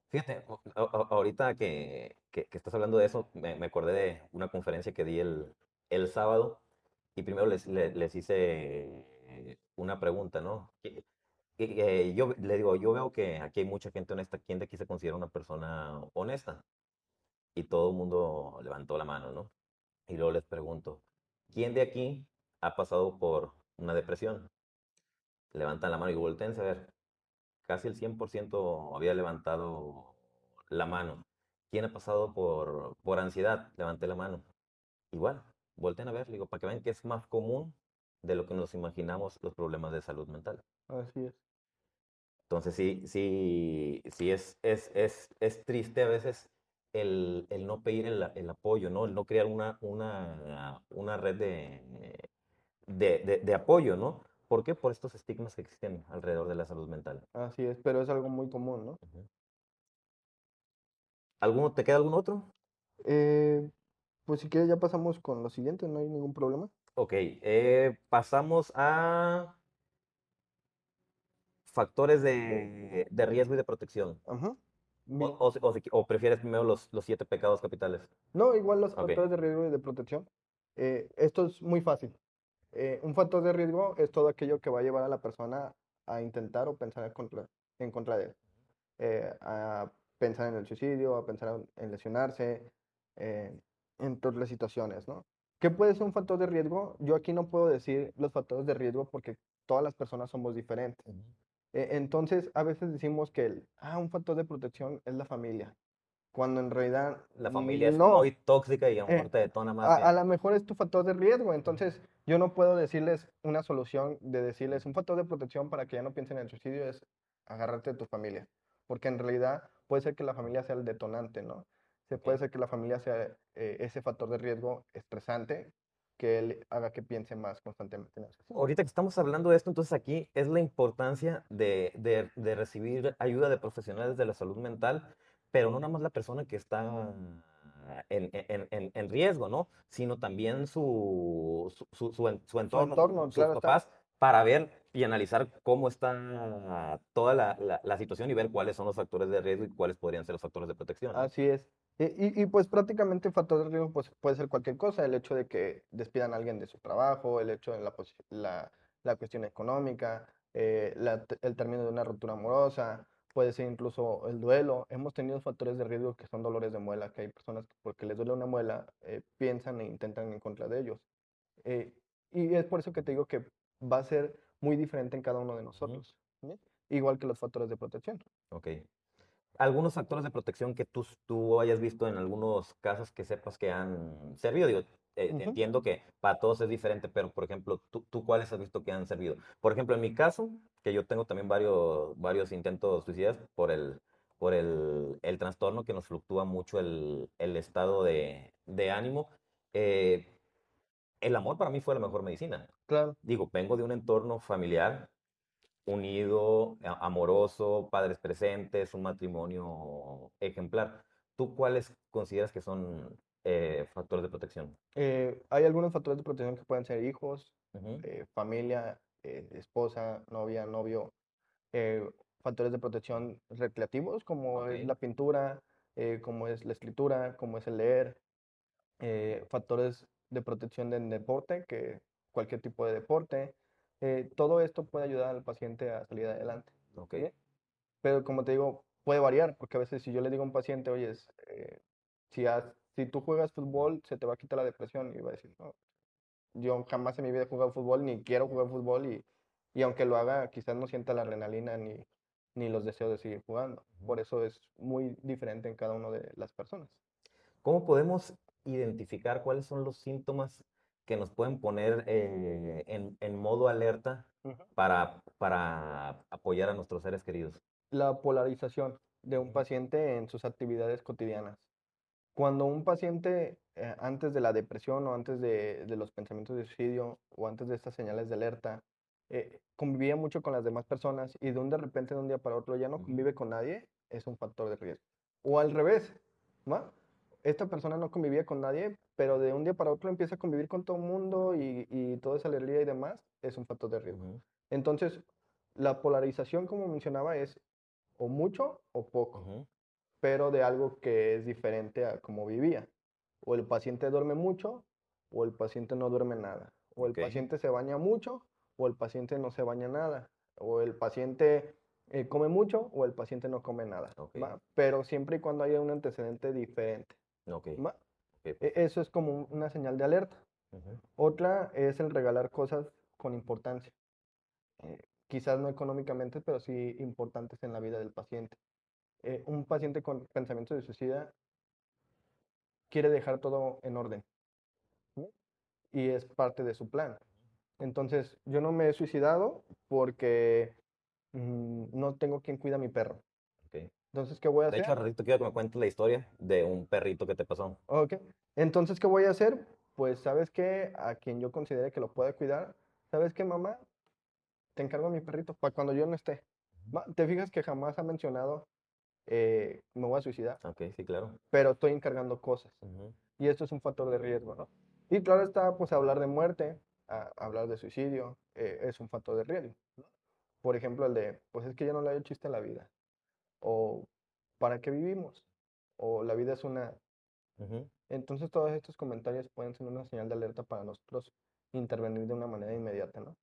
[SPEAKER 1] Fíjate, ahorita que, que- estás hablando de eso, me, acordé de una conferencia que di el, el sábado y primero les, le- les hice una pregunta, ¿no? Que- que- eh, yo le digo, yo veo que aquí hay mucha gente honesta. ¿Quién de aquí se considera una persona honesta? Y todo el mundo levantó la mano, ¿no? Y luego les pregunto, ¿quién de aquí ha pasado por una depresión? Levantan la mano y volteense a ver. Casi el 100% había levantado la mano. ¿Quién ha pasado por, por ansiedad? Levanté la mano. Igual, volteen a ver, digo, para que vean que es más común de lo que nos imaginamos los problemas de salud mental.
[SPEAKER 3] Así es.
[SPEAKER 1] Entonces sí, sí, sí es, es, es, es triste a veces el, el no pedir el, el apoyo, ¿no? El no crear una, una, una red de, de, de, de apoyo, ¿no? ¿Por qué? Por estos estigmas que existen alrededor de la salud mental.
[SPEAKER 3] Así es, pero es algo muy común, ¿no?
[SPEAKER 1] ¿Alguno, ¿Te queda algún otro?
[SPEAKER 3] Eh, pues si quieres ya pasamos con lo siguiente, no hay ningún problema.
[SPEAKER 1] Ok, eh, pasamos a factores de, de riesgo y de protección.
[SPEAKER 3] Ajá.
[SPEAKER 1] O,
[SPEAKER 3] Mi-
[SPEAKER 1] o, si- o si- o prefieres primero los, los siete pecados capitales.
[SPEAKER 3] No, igual los
[SPEAKER 1] Ok.
[SPEAKER 3] factores de riesgo y de protección. Eh, esto es muy fácil. Eh, un factor de riesgo es todo aquello que va a llevar a la persona a intentar o pensar en contra, en contra de él. Eh, a pensar en el suicidio, a pensar en- en lesionarse, eh, en todas las situaciones, ¿no? ¿Qué puede ser un factor de riesgo? Yo aquí no puedo decir los factores de riesgo porque todas las personas somos diferentes. Eh, Entonces, a veces decimos que el, ah, un factor de protección es la familia, cuando en realidad
[SPEAKER 1] La familia es
[SPEAKER 3] no.
[SPEAKER 1] muy tóxica y a lo
[SPEAKER 3] Eh,
[SPEAKER 1] mejor te detona más.
[SPEAKER 3] A, a lo mejor es tu factor de riesgo, entonces yo no puedo decirles una solución de decirles un factor de protección para que ya no piensen en el suicidio es agarrarte de tu familia, porque en realidad puede ser que la familia sea el detonante, ¿no? Se puede ser que la familia sea eh, ese factor de riesgo estresante que él haga que piense más constantemente en suicidio.
[SPEAKER 1] Ahorita que estamos hablando de esto, entonces aquí es la importancia de, de- de recibir ayuda de profesionales de la salud mental, pero no nada más la persona que está en, en- en- en riesgo, ¿no? Sino también su, su, su- su en- su entorno,
[SPEAKER 3] entorno,
[SPEAKER 1] sus
[SPEAKER 3] claro está.
[SPEAKER 1] papás, para ver y analizar cómo está toda la, la- la situación y ver cuáles son los factores de riesgo y cuáles podrían ser los factores de protección.
[SPEAKER 3] Así es. Y, y- pues prácticamente factor de riesgo pues, puede ser cualquier cosa, el hecho de que despidan a alguien de su trabajo, el hecho de la, la, la cuestión económica, eh, la el término de una ruptura amorosa, puede ser incluso el duelo. Hemos tenido factores de riesgo que son dolores de muela, que hay personas que porque les duele una muela eh, piensan e intentan en contra de ellos. Eh, y es por eso que te digo que va a ser muy diferente en cada uno de nosotros, ¿sí? Igual que los factores de protección.
[SPEAKER 1] Ok. Algunos factores de protección que tú, tú hayas visto en algunos casos que sepas que han servido. Digo, eh,
[SPEAKER 3] Ujú.
[SPEAKER 1] entiendo que para todos es diferente, pero por ejemplo, ¿tú, tú cuáles has visto que han servido? Por ejemplo, en mi caso, que yo tengo también varios, varios intentos suicidas por el, por el, el trastorno que nos fluctúa mucho el, el estado de, de ánimo, eh, el amor para mí fue la mejor medicina
[SPEAKER 3] Claro.
[SPEAKER 1] digo, vengo de un entorno familiar unido, a- amoroso, padres presentes, un matrimonio ejemplar. ¿Tú cuáles consideras que son eh, factores de protección?
[SPEAKER 3] Eh, hay algunos factores de protección que pueden ser hijos, eh, familia, eh, esposa, novia, novio, eh, factores de protección recreativos como es la pintura, eh, como es la escritura, como es el leer, eh, factores de protección del deporte, que cualquier tipo de deporte, eh, todo esto puede ayudar al paciente a salir adelante.
[SPEAKER 1] ok,
[SPEAKER 3] ¿sí? Pero como te digo, puede variar, porque a veces si yo le digo a un paciente, oye, eh, si, has- si tú juegas fútbol, se te va a quitar la depresión, y va a decir, no, yo jamás en mi vida he jugado fútbol, ni quiero jugar fútbol, y, y aunque lo haga, quizás no sienta la adrenalina ni, ni los deseos de seguir jugando. Por eso es muy diferente en cada una de las personas.
[SPEAKER 1] ¿Cómo podemos identificar cuáles son los síntomas que nos pueden poner eh, en, en modo alerta para, para apoyar a nuestros seres queridos?
[SPEAKER 3] La polarización de un paciente en sus actividades cotidianas. Cuando un paciente, eh, antes de la depresión o antes de, de los pensamientos de suicidio o antes de estas señales de alerta, eh, convivía mucho con las demás personas y de un de repente, de un día para otro, ya no convive con nadie, es un factor de riesgo. O al revés, ¿va? Esta persona no convivía con nadie, pero de un día para otro empieza a convivir con todo el mundo y, y toda esa alegría y demás, es un factor de riesgo. Entonces, la polarización, como mencionaba, es o mucho o poco pero de algo que es diferente a cómo vivía. O el paciente duerme mucho o el paciente no duerme nada. O el paciente se baña mucho o el paciente no se baña nada. O el paciente eh, come mucho o el paciente no come nada. Pero siempre y cuando haya un antecedente diferente.
[SPEAKER 1] ok,
[SPEAKER 3] ¿va?
[SPEAKER 1] ok,
[SPEAKER 3] E- Eso es como un- una señal de alerta. Otra es el regalar cosas con importancia. Eh, quizás no económicamente, pero sí importantes en la vida del paciente. Eh, un paciente con pensamiento de suicida quiere dejar todo en orden. Y es parte de su plan. Entonces, yo no me he suicidado porque mm, no tengo quien cuida a mi perro. Entonces, ¿qué voy a
[SPEAKER 1] De
[SPEAKER 3] hacer?
[SPEAKER 1] hecho, al ratito quiero que me cuentes la historia de un perrito que te pasó.
[SPEAKER 3] Ok. Entonces, ¿qué voy a hacer? Pues, ¿sabes qué? A quien yo considere que lo puede cuidar, ¿sabes qué, mamá? Te encargo a mi perrito para cuando yo no esté. ¿Te fijas que jamás ha mencionado eh, me voy a suicidar?
[SPEAKER 1] Ok, sí, claro.
[SPEAKER 3] Pero estoy encargando cosas. Y esto es un factor de riesgo, ¿no? Y claro está, pues hablar de muerte, a- hablar de suicidio, eh, es un factor de riesgo. ¿no? Por ejemplo, el de, pues es que yo no le doy chiste a la vida. O, ¿para qué vivimos? O la vida es una... Entonces todos estos comentarios pueden ser una señal de alerta para nosotros intervenir de una manera inmediata, ¿no?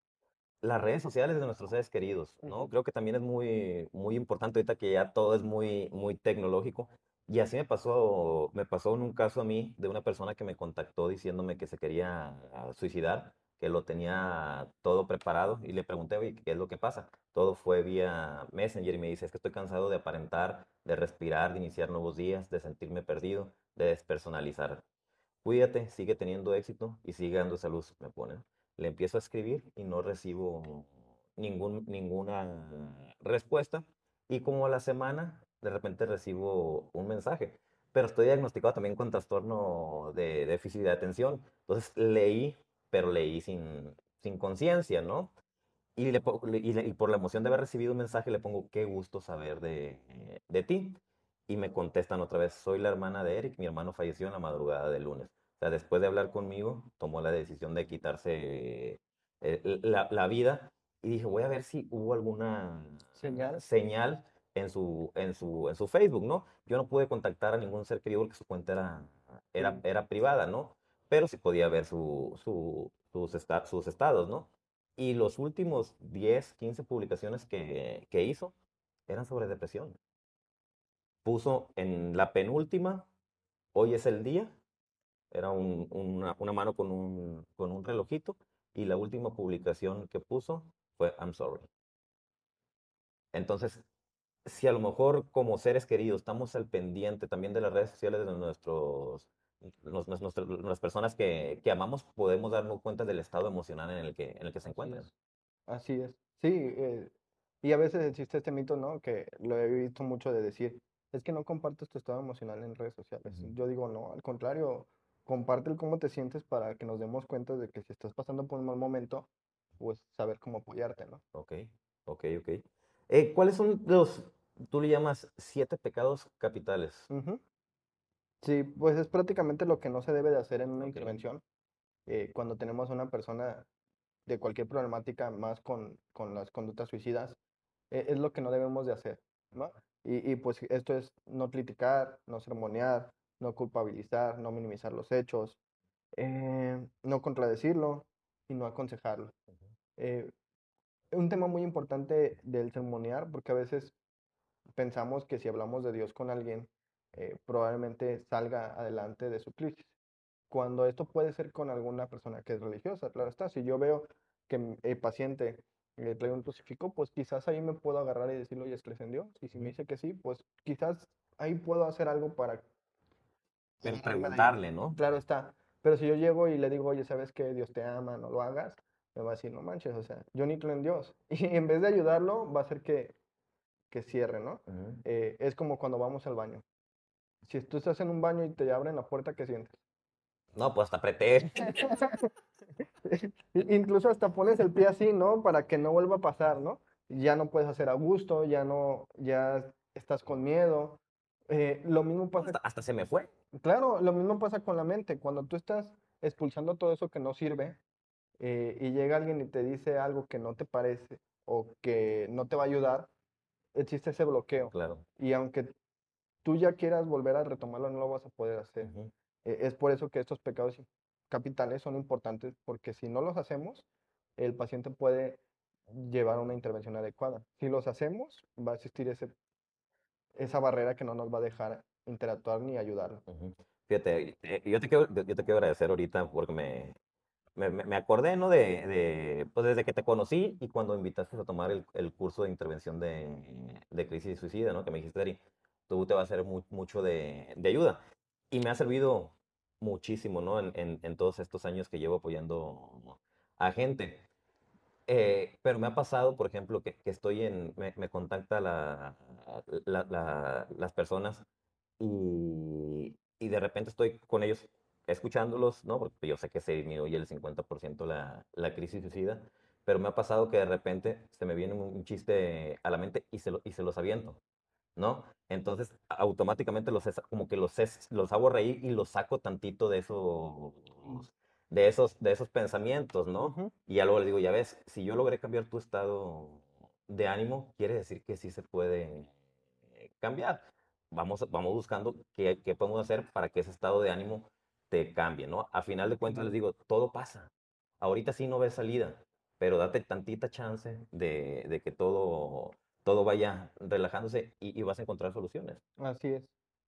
[SPEAKER 1] Las redes sociales de nuestros seres queridos, ¿no? Creo que también es muy, muy importante ahorita que ya todo es muy, muy tecnológico. Y así me pasó, me pasó en un caso a mí de una persona que me contactó diciéndome que se quería ah, suicidar, que lo tenía todo preparado y le pregunté, oye, ¿qué es lo que pasa? Todo fue vía Messenger y me dice, es que estoy cansado de aparentar, de respirar, de iniciar nuevos días, de sentirme perdido, de despersonalizar. Cuídate, sigue teniendo éxito y sigue dando salud, me pone. Le empiezo a escribir y no recibo ningún, ninguna respuesta. Y como a la semana, de repente recibo un mensaje. Pero estoy diagnosticado también con trastorno de déficit de atención. Entonces leí, pero leí sin, sin conciencia, ¿no? Y, le, y, por la emoción de haber recibido un mensaje le pongo, qué gusto saber de, de ti y me contestan otra vez, soy la hermana de Eric, mi hermano falleció en la madrugada del lunes. O sea, después de hablar conmigo, tomó la decisión de quitarse eh, la, vida y dije, voy a ver si hubo alguna
[SPEAKER 3] señal,
[SPEAKER 1] señal en, su, en, su, en su Facebook, ¿no? Yo no pude contactar a ningún ser querido porque su cuenta era, era, era privada, ¿no? Pero sí podía ver su, su, sus, sus estados, ¿no? Y los últimos 10, 15 publicaciones que, que hizo eran sobre depresión puso en la penúltima, hoy es el día, era una, mano con un, con un relojito, y la última publicación que puso fue I'm sorry. Entonces, si a lo mejor como seres queridos estamos al pendiente también de las redes sociales de nuestros, las personas que, que, amamos, podemos darnos cuenta del estado emocional en el que, en el que se encuentran.
[SPEAKER 3] Así es. Sí, eh, y a veces existe este mito, ¿no? Que lo he visto mucho de decir, es que no compartes tu estado emocional en redes sociales. Yo digo, no, al contrario, comparte el cómo te sientes para que nos demos cuenta de que si estás pasando por un mal momento, pues saber cómo apoyarte, ¿no?
[SPEAKER 1] Ok, ok, ok. Eh, ¿Cuáles son los, tú le llamas, siete pecados capitales?
[SPEAKER 3] Sí, pues es prácticamente lo que no se debe de hacer en una intervención. Eh, cuando tenemos a una persona de cualquier problemática, más con, con las conductas suicidas, eh, es lo que no debemos de hacer, ¿no? Y, pues esto es no criticar, no sermonear, no culpabilizar, no minimizar los hechos, eh, no contradecirlo y no aconsejarlo. Eh, un tema muy importante del sermonear, porque a veces pensamos que si hablamos de Dios con alguien, eh, probablemente salga adelante de su crisis. Cuando esto puede ser con alguna persona que es religiosa, claro está. Si yo veo que el paciente le traigo un crucifijo, pues quizás ahí me puedo agarrar y decirle, oye, ¿crees en Dios? Y si me dice que sí, pues quizás ahí puedo hacer algo para...
[SPEAKER 1] Pero preguntarle, ¿no?
[SPEAKER 3] Claro está. Pero si yo llego y le digo, oye, ¿sabes que Dios te ama, no lo hagas? Me va a decir, no manches, o sea, yo ni creo en Dios. Y en vez de ayudarlo, va a hacer que, que cierre, ¿no? Eh, es como cuando vamos al baño. Si tú estás en un baño y te abren la puerta, ¿qué sientes?
[SPEAKER 1] No, pues hasta apreté.
[SPEAKER 3] Incluso hasta pones el pie así, ¿no? Para que no vuelva a pasar, ¿no? Ya no puedes hacer a gusto, ya no, ya estás con miedo. Eh, lo mismo pasa.
[SPEAKER 1] Hasta, se me fue.
[SPEAKER 3] Claro, lo mismo pasa con la mente. Cuando tú estás expulsando todo eso que no sirve eh, y llega alguien y te dice algo que no te parece o que no te va a ayudar, existe ese bloqueo.
[SPEAKER 1] Claro.
[SPEAKER 3] Y aunque tú ya quieras volver a retomarlo, no lo vas a poder hacer. Eh, es por eso que estos pecados capitales son importantes porque si no los hacemos, el paciente puede llevar una intervención adecuada. Si los hacemos, va a existir ese, esa barrera que no nos va a dejar interactuar ni ayudar.
[SPEAKER 1] Fíjate, eh, yo te, quiero, yo te quiero agradecer ahorita porque me, me, me acordé, ¿no? De, de, pues desde que te conocí y cuando invitaste a tomar el, el curso de intervención de, de, crisis y suicida, ¿no? Que me dijiste, Ari, tú te va a ser mucho de, de ayuda. Y me ha servido muchísimo, ¿no? En, en, todos estos años que llevo apoyando a gente. Eh, pero me ha pasado, por ejemplo, que, que estoy en, me, me contacta la, la, las personas y, y, de repente estoy con ellos escuchándolos, ¿no? Porque yo sé que se disminuye el 50% la, la crisis suicida, pero me ha pasado que de repente se me viene un, chiste a la mente y se, lo, y se los aviento. ¿No? Entonces, automáticamente los, como que los, los hago reír y los saco tantito de esos, de esos, de esos pensamientos, ¿no? Y ya luego le digo, ya ves, si yo logré cambiar tu estado de ánimo, quiere decir que sí se puede cambiar. Vamos, vamos buscando qué, qué podemos hacer para que ese estado de ánimo te cambie, ¿no? A final de cuentas les digo, todo pasa. Ahorita sí no ves salida, pero date tantita chance de, de que todo, todo vaya relajándose y, y vas a encontrar soluciones.
[SPEAKER 3] Así es.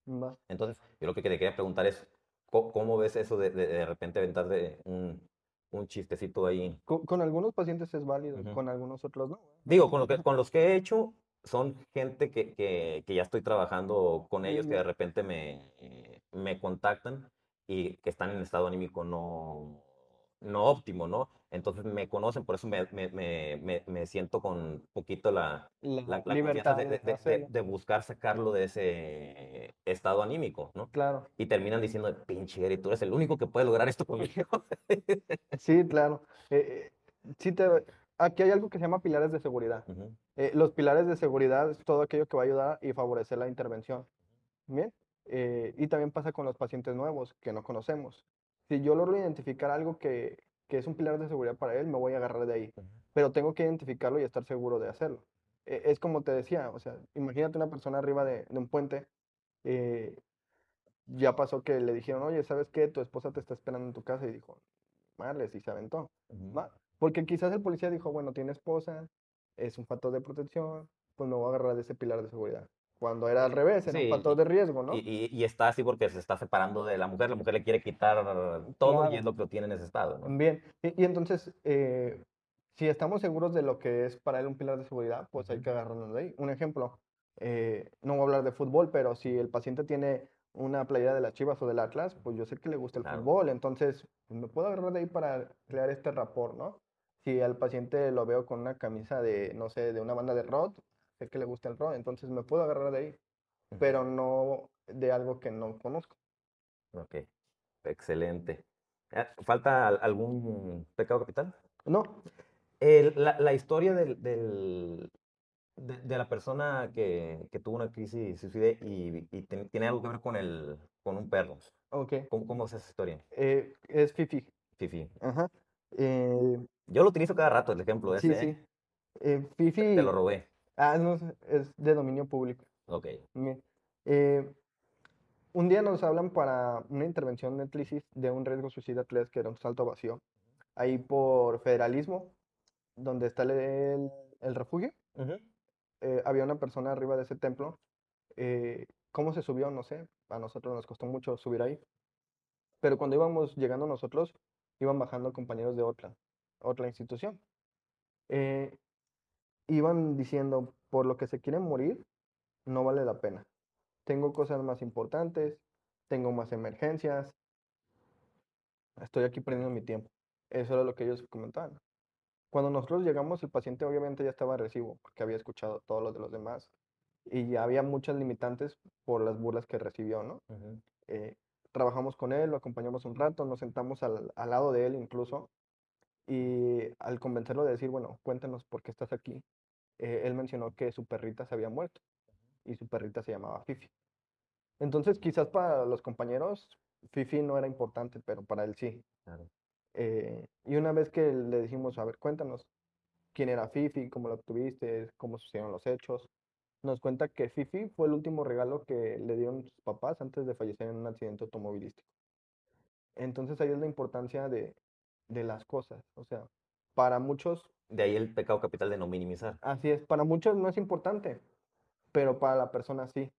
[SPEAKER 3] Va.
[SPEAKER 1] Entonces, yo lo que te quería preguntar es, ¿cómo, cómo ves eso de, de, de repente aventar de un, un chistecito ahí?
[SPEAKER 3] Con, con algunos pacientes es válido, con algunos otros no.
[SPEAKER 1] Digo, con, lo que, con los que he hecho, son gente que, que, que ya estoy trabajando con ellos, que de repente me, eh, me contactan y que están en estado anímico no, no óptimo, ¿no? Entonces me conocen, por eso me, me, me, me, siento con poquito la,
[SPEAKER 3] La,
[SPEAKER 1] la, la
[SPEAKER 3] libertad
[SPEAKER 1] confianza de, de- buscar sacarlo de ese estado anímico, ¿no?
[SPEAKER 3] Claro,
[SPEAKER 1] Y terminan diciendo, pinche Gary, tú eres el único que puede lograr esto conmigo.
[SPEAKER 3] sí, claro. Eh, eh, sí te, aquí hay algo que se llama pilares de seguridad. Eh, los pilares de seguridad es todo aquello que va a ayudar y favorecer la intervención. Bien. Eh, y también pasa con los pacientes nuevos que no conocemos. Si yo logro identificar algo que, que es un pilar de seguridad para él, me voy a agarrar de ahí. Pero tengo que identificarlo y estar seguro de hacerlo. Eh, es como te decía, o sea, imagínate una persona arriba de, de un puente. eh, ya pasó que le dijeron, oye, ¿sabes qué? Tu esposa te está esperando en tu casa y dijo, madre, y se aventó. Porque quizás el policía dijo, bueno, tiene esposa, es un factor de protección, pues me voy a agarrar de ese pilar de seguridad. Cuando era al revés, era
[SPEAKER 1] Sí,
[SPEAKER 3] un factor de riesgo, ¿no?
[SPEAKER 1] Y, y- y está así porque se está separando de la mujer, la mujer le quiere quitar todo y
[SPEAKER 3] Claro.
[SPEAKER 1] es lo que lo tiene en ese estado, ¿no?
[SPEAKER 3] Bien, y, y entonces, eh, si estamos seguros de lo que es para él un pilar de seguridad, pues hay que agarrarnos de ahí. Un ejemplo, eh, no voy a hablar de fútbol, pero si el paciente tiene una playera de las Chivas o del Atlas, pues yo sé que le gusta el
[SPEAKER 1] Claro.
[SPEAKER 3] fútbol, entonces pues, me puedo agarrar de ahí para crear este rapport, ¿no? Si al paciente lo veo con una camisa de, no sé, de una banda de rock, sé que le gusta el rock, entonces me puedo agarrar de ahí,
[SPEAKER 1] Ujú.
[SPEAKER 3] pero no de algo que no conozco.
[SPEAKER 1] Ok, excelente. Ah, ¿Falta al- algún pecado capital?
[SPEAKER 3] No,
[SPEAKER 1] El- la, la historia del, del- de, de la persona que, que tuvo una crisis suicida y, y ten- tiene algo que ver con, el, con un perro.
[SPEAKER 3] ok.
[SPEAKER 1] ¿Cómo, cómo es esa historia?
[SPEAKER 3] Eh, es Fifi.
[SPEAKER 1] Fifi.
[SPEAKER 3] Ajá. Eh,
[SPEAKER 1] Yo lo utilizo cada rato, el ejemplo
[SPEAKER 3] sí,
[SPEAKER 1] ese, ¿eh?
[SPEAKER 3] sí. Eh, Fifi.
[SPEAKER 1] Te lo robé.
[SPEAKER 3] Ah, no, es- de dominio público.
[SPEAKER 1] Ok.
[SPEAKER 3] Eh, un día nos hablan para una intervención de crisis de un riesgo suicida 3 que era un salto vacío. Ahí por federalismo, donde está el, el- el refugio, eh, había una persona arriba de ese templo. eh, ¿cómo se subió? No sé. A nosotros nos costó mucho subir ahí. Pero cuando íbamos llegando nosotros, iban bajando compañeros de otra, otra institución. Eh, iban diciendo, por lo que se quieren morir, no vale la pena. Tengo cosas más importantes, tengo más emergencias, estoy aquí perdiendo mi tiempo. Eso era lo que ellos comentaban. Cuando nosotros llegamos, el paciente obviamente ya estaba recibo, porque había escuchado todo lo de los demás. Y ya había muchas limitantes por las burlas que recibió, ¿no?
[SPEAKER 1] Ujú.
[SPEAKER 3] eh, trabajamos con él, lo acompañamos un rato, nos sentamos al, al lado de él incluso, y al convencerlo de decir, bueno, cuéntanos por qué estás aquí, eh, él mencionó que su perrita se había muerto, y su perrita se llamaba Fifi. Entonces, quizás para los compañeros, Fifi no era importante, pero para él sí.
[SPEAKER 1] Claro.
[SPEAKER 3] Eh, y una vez que le dijimos, a ver, cuéntanos quién era Fifi, cómo lo obtuviste, cómo sucedieron los hechos, nos cuenta que Fifi fue el último regalo que le dieron sus papás antes de fallecer en un accidente automovilístico. Entonces ahí es la importancia de, de las cosas. O sea, para muchos,
[SPEAKER 1] De ahí el pecado capital de no minimizar.
[SPEAKER 3] así es, para muchos no es importante, pero para la persona sí.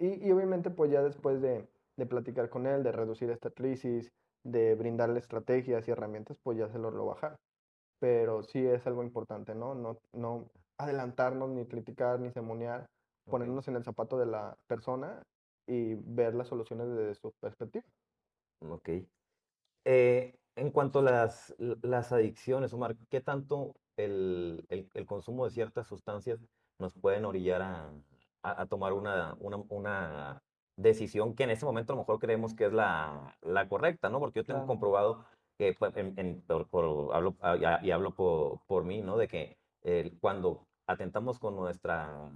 [SPEAKER 3] Y, y obviamente pues ya después de, de platicar con él, de reducir esta crisis, de brindarle estrategias y herramientas, pues ya se logró bajar. Pero sí es algo importante, ¿no? No, no adelantarnos, ni criticar, ni semonear, ponernos en el zapato de la persona y ver las soluciones desde su perspectiva.
[SPEAKER 1] Ok. Eh, en cuanto a las, las adicciones, Omar, ¿qué tanto el, el- el consumo de ciertas sustancias nos pueden orillar a, a- a tomar una, una, una decisión que en ese momento a lo mejor creemos que es la, la correcta, ¿no? Porque yo tengo
[SPEAKER 3] Claro.
[SPEAKER 1] comprobado que, pues, en- en- por- por- hablo, ah, y hablo por, por mí, ¿no? De que eh, cuando atentamos con nuestra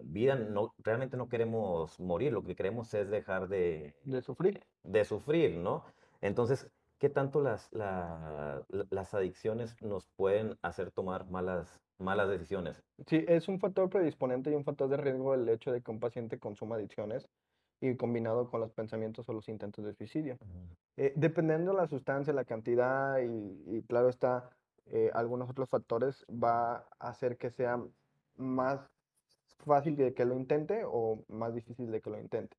[SPEAKER 1] vida, no, realmente no queremos morir, lo que queremos es dejar de,
[SPEAKER 3] De sufrir.
[SPEAKER 1] de sufrir, ¿no? Entonces, ¿qué tanto las, la- la- las adicciones nos pueden hacer tomar malas malas decisiones.
[SPEAKER 3] Sí, es un factor predisponente y un factor de riesgo el hecho de que un paciente consuma adicciones y combinado con los pensamientos o los intentos de suicidio. Eh, dependiendo de la sustancia, la cantidad y, y claro está, eh, algunos otros factores, va a hacer que sea más fácil de que lo intente o más difícil de que lo intente.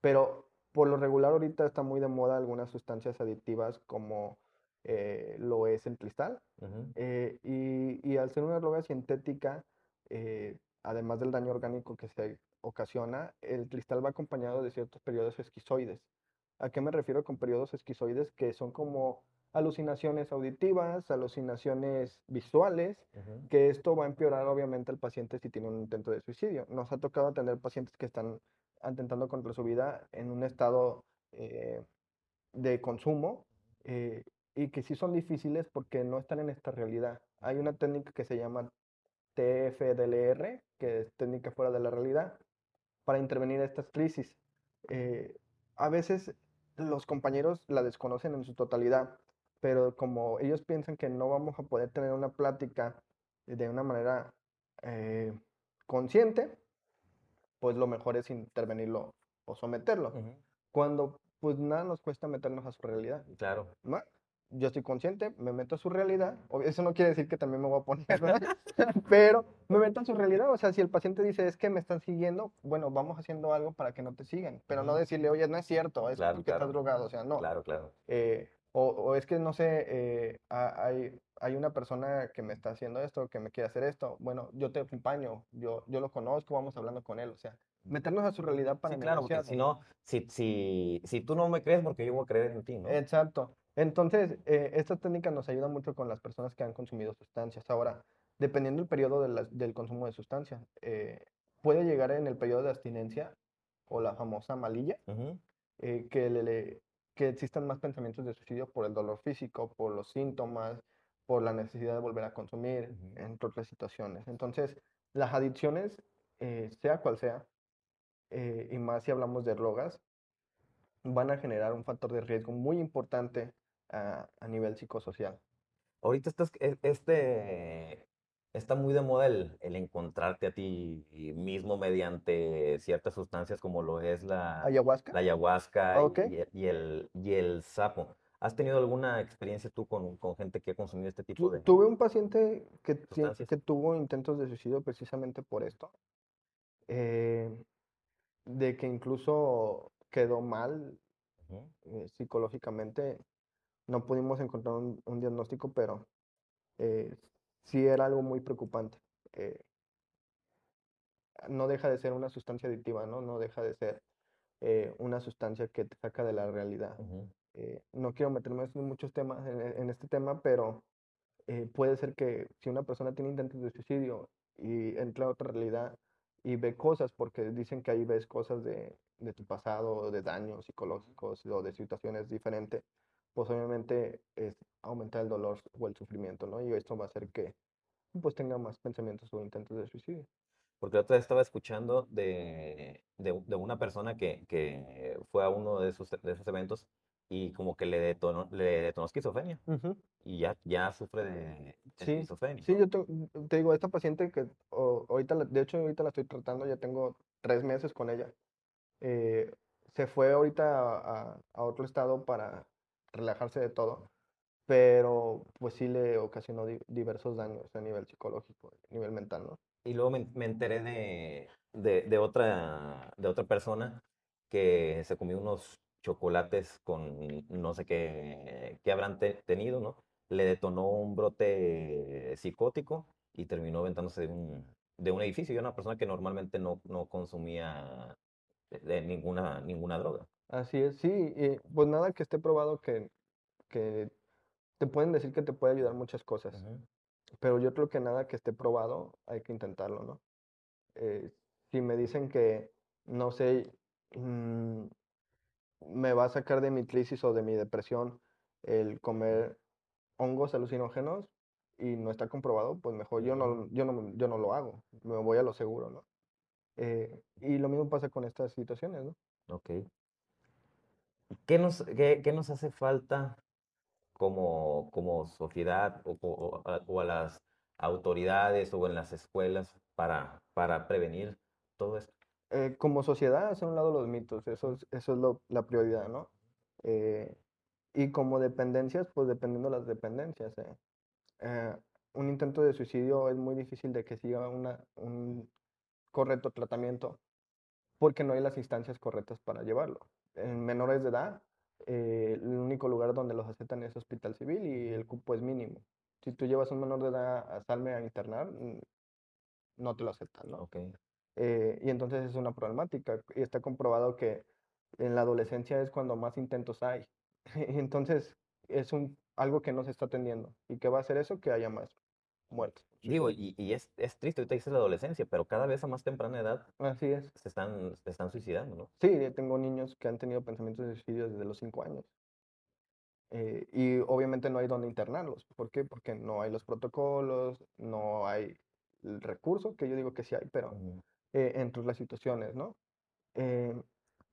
[SPEAKER 3] Pero por lo regular ahorita está muy de moda algunas sustancias adictivas como eh, lo es el cristal. Eh, y, y, al ser una droga sintética, eh, además del daño orgánico que se ocasiona, el cristal va acompañado de ciertos periodos esquizoides. ¿A qué me refiero con periodos esquizoides? Que son como alucinaciones auditivas, alucinaciones visuales, que esto va a empeorar obviamente al paciente si tiene un intento de suicidio. Nos ha tocado atender pacientes que están atentando contra su vida en un estado de consumo y que sí son difíciles porque no están en esta realidad. Hay una técnica que se llama TFDLR, que es técnica fuera de la realidad, para intervenir estas crisis. Eh, a veces los compañeros la desconocen en su totalidad, pero como ellos piensan que no vamos a poder tener una plática de una manera eh, consciente, pues lo mejor es intervenirlo o someterlo. Cuando pues nada nos cuesta meternos a su realidad.
[SPEAKER 1] Claro.
[SPEAKER 3] ¿no? yo estoy consciente, me meto a su realidad. Eso no quiere decir que también me voy a poner, pero me meto a su realidad. O sea, si el paciente dice, es que me están siguiendo, bueno, vamos haciendo algo para que no te sigan. Pero no decirle, oye, no es cierto, es porque estás drogado. O sea, no.
[SPEAKER 1] Claro, claro.
[SPEAKER 3] Eh, o, o, es que, no sé, eh, hay, hay una persona que me está haciendo esto, que me quiere hacer esto. Bueno, yo te acompaño, yo, yo lo conozco, vamos hablando con él. O sea, meternos a su realidad para
[SPEAKER 1] sí, claro, porque si no, si, si, si tú no me crees, porque yo voy a creer en ti, ¿no?
[SPEAKER 3] Exacto. Entonces, eh, esta técnica nos ayuda mucho con las personas que han consumido sustancias. Ahora, dependiendo del periodo del consumo de sustancias, eh, puede llegar en el periodo de abstinencia o la famosa malilla, eh, que, le, que existan más pensamientos de suicidio por el dolor físico, por los síntomas, por la necesidad de volver a consumir, entre otras situaciones. Entonces, las adicciones, sea cual sea, y más si hablamos de drogas, van a generar un factor de riesgo muy importante a, nivel psicosocial.
[SPEAKER 1] Ahorita estás, e, este, está muy de moda el, encontrarte a ti mismo mediante ciertas sustancias como lo es la
[SPEAKER 3] ayahuasca,
[SPEAKER 1] la ayahuasca y, el, y el sapo. ¿Has tenido alguna experiencia tú con, con, gente que ha consumido este tipo de
[SPEAKER 3] Tuve un paciente que, que tuvo intentos de suicidio precisamente por esto. Eh, de que incluso quedó mal eh, psicológicamente no pudimos encontrar un, diagnóstico, pero eh, sí era algo muy preocupante. Eh, no deja de ser una sustancia adictiva, ¿no? No deja de ser eh, una sustancia que te saca de la realidad. no quiero meterme en muchos temas en, este tema, pero puede ser que si una persona tiene intentos de suicidio y entra a otra realidad y ve cosas, porque dicen que ahí ves cosas de, de tu pasado, de daños psicológicos o de situaciones diferentes, pues obviamente es aumentar el dolor o el sufrimiento, ¿no? Y esto va a hacer que pues tenga más pensamientos o intentos de suicidio.
[SPEAKER 1] Porque otra vez estaba escuchando de, de, una persona que, que, fue a uno de esos, de esos eventos y como que le detonó, le detonó esquizofrenia. Y ya, ya sufre de, esquizofrenia.
[SPEAKER 3] Sí, yo te, digo, esta paciente que ahorita, de hecho ahorita la estoy tratando, ya tengo tres meses con ella. Eh, se fue ahorita a, a, otro estado para relajarse de todo, pero pues sí le ocasionó diversos daños a nivel psicológico, a nivel mental, ¿no?
[SPEAKER 1] Y luego me, enteré de, de, otra, de otra persona que se comió unos chocolates con no sé qué, qué habrán tenido, ¿no? Le detonó un brote psicótico y terminó aventándose de un, de un edificio. Y una persona que normalmente no, no consumía de ninguna, ninguna droga.
[SPEAKER 3] Así es, sí, pues nada que esté probado que, que te pueden decir que te puede ayudar muchas cosas, pero yo creo que nada que esté probado hay que intentarlo, ¿no? Eh, si me dicen que, no sé, mm, me va a sacar de mi crisis o de mi depresión el comer hongos alucinógenos y no está comprobado, pues mejor yo no, yo no, yo no lo hago, me voy a lo seguro, ¿no? Eh, y lo mismo pasa con estas situaciones, ¿no?
[SPEAKER 1] Ok. ¿Qué nos, qué, qué nos hace falta como, como sociedad o, o, a, las, autoridades o en las escuelas para, para prevenir todo esto?
[SPEAKER 3] Eh, como sociedad, hacer un lado los mitos, eso es, eso es lo- la prioridad, ¿no? Eh, y como dependencias, pues dependiendo de las dependencias. eh. Eh, un intento de suicidio es muy difícil de que siga una, un correcto tratamiento porque no hay las instancias correctas para llevarlo. En menores de edad, eh, el único lugar donde los aceptan es hospital civil y el cupo es mínimo. Si tú llevas a un menor de edad a Salme a internar, no te lo aceptan, ¿no?
[SPEAKER 1] Ok.
[SPEAKER 3] Eh, y entonces es una problemática. Y está comprobado que en la adolescencia es cuando más intentos hay. Entonces es un, algo que no se está atendiendo. ¿Y qué va a hacer eso? Que haya más muertes. Por
[SPEAKER 1] Digo, y, y es, es triste, ahorita dices la adolescencia, pero cada vez a más temprana edad
[SPEAKER 3] Así es.
[SPEAKER 1] se están, se están suicidando, ¿no?
[SPEAKER 3] Sí, tengo niños que han tenido pensamientos de suicidio desde los 5 años. Eh, y obviamente no hay dónde internarlos. ¿Por qué? Porque no hay los protocolos, no hay el recurso, que yo digo que sí hay, pero eh, entre las situaciones, ¿no? Eh,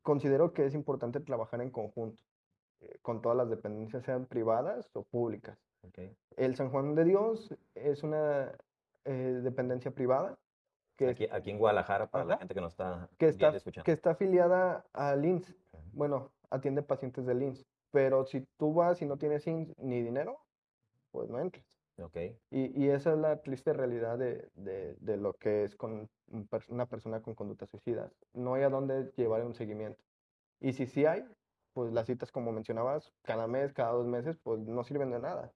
[SPEAKER 3] considero que es importante trabajar en conjunto eh, con todas las dependencias, sean privadas o públicas.
[SPEAKER 1] Ok.
[SPEAKER 3] El San Juan de Dios es una eh, dependencia privada que, es-
[SPEAKER 1] Aquí, en Guadalajara, para la gente que nos está
[SPEAKER 3] que, está,
[SPEAKER 1] escuchando.
[SPEAKER 3] que está afiliada al INS.
[SPEAKER 1] Ujú.
[SPEAKER 3] Bueno, atiende pacientes del INS. Pero si tú vas y no tienes INS ni dinero, pues no entras.
[SPEAKER 1] Ok.
[SPEAKER 3] Y, y esa es la triste realidad de, de- de lo que es con una persona con conductas suicidas. No hay a dónde llevar un seguimiento. Y si sí hay, pues las citas, como mencionabas, cada mes, cada dos meses, pues no sirven de nada.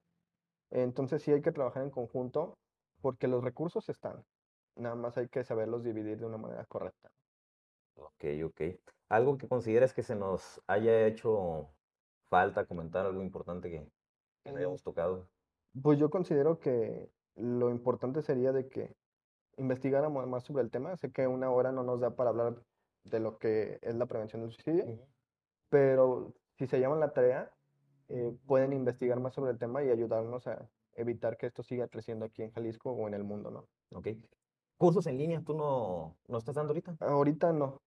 [SPEAKER 3] Entonces sí hay que trabajar en conjunto porque los recursos están. Nada más hay que saberlos dividir de una manera correcta.
[SPEAKER 1] Ok, ok. ¿Algo que consideres que se nos haya hecho falta comentar, algo importante que, que no hayamos tocado?
[SPEAKER 3] Pues yo considero que lo importante sería de que investigáramos más sobre el tema. Sé que una hora no nos da para hablar de lo que es la prevención del suicidio, pero si se llaman la tarea, eh, pueden investigar más sobre el tema y ayudarnos a evitar que esto siga creciendo aquí en Jalisco o en el mundo, ¿no?
[SPEAKER 1] Ok. ¿Cursos en línea tú no, no estás dando ahorita?
[SPEAKER 3] Ahorita no,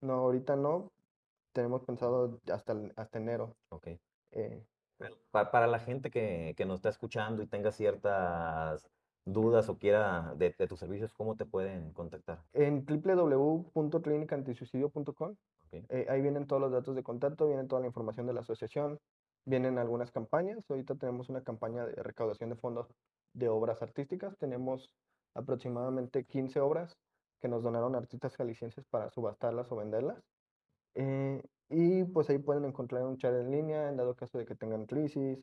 [SPEAKER 3] no, ahorita no. Tenemos pensado hasta, hasta enero.
[SPEAKER 1] Ok.
[SPEAKER 3] eh,
[SPEAKER 1] Pa- Para, la gente que, que nos está escuchando y tenga ciertas dudas o quiera de, de tus servicios, ¿cómo te pueden contactar?
[SPEAKER 3] en www.clinicaantisuicidio.com
[SPEAKER 1] Ok.
[SPEAKER 3] Eh, ahí vienen todos los datos de contacto, viene toda la información de la asociación, vienen algunas campañas. Ahorita tenemos una campaña de recaudación de fondos de obras artísticas. Tenemos aproximadamente 15 obras que nos donaron artistas jaliscienses para subastarlas o venderlas. Eh, y pues ahí pueden encontrar un chat en línea en dado caso de que tengan crisis.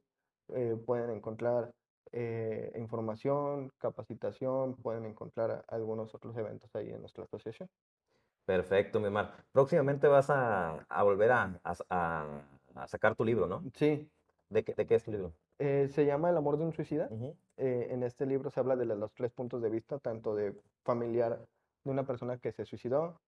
[SPEAKER 3] eh, pueden encontrar eh, información, capacitación, pueden encontrar algunos otros eventos ahí en nuestra asociación.
[SPEAKER 1] Perfecto, mi Mar. Próximamente vas a, a volver a- a- a sacar tu libro, ¿no?
[SPEAKER 3] Sí,
[SPEAKER 1] ¿De qué, de qué es tu libro?
[SPEAKER 3] eh, se llama El amor de un suicida. Eh, en este libro se habla de los tres puntos de vista, tanto de familiar de una persona que se suicidó,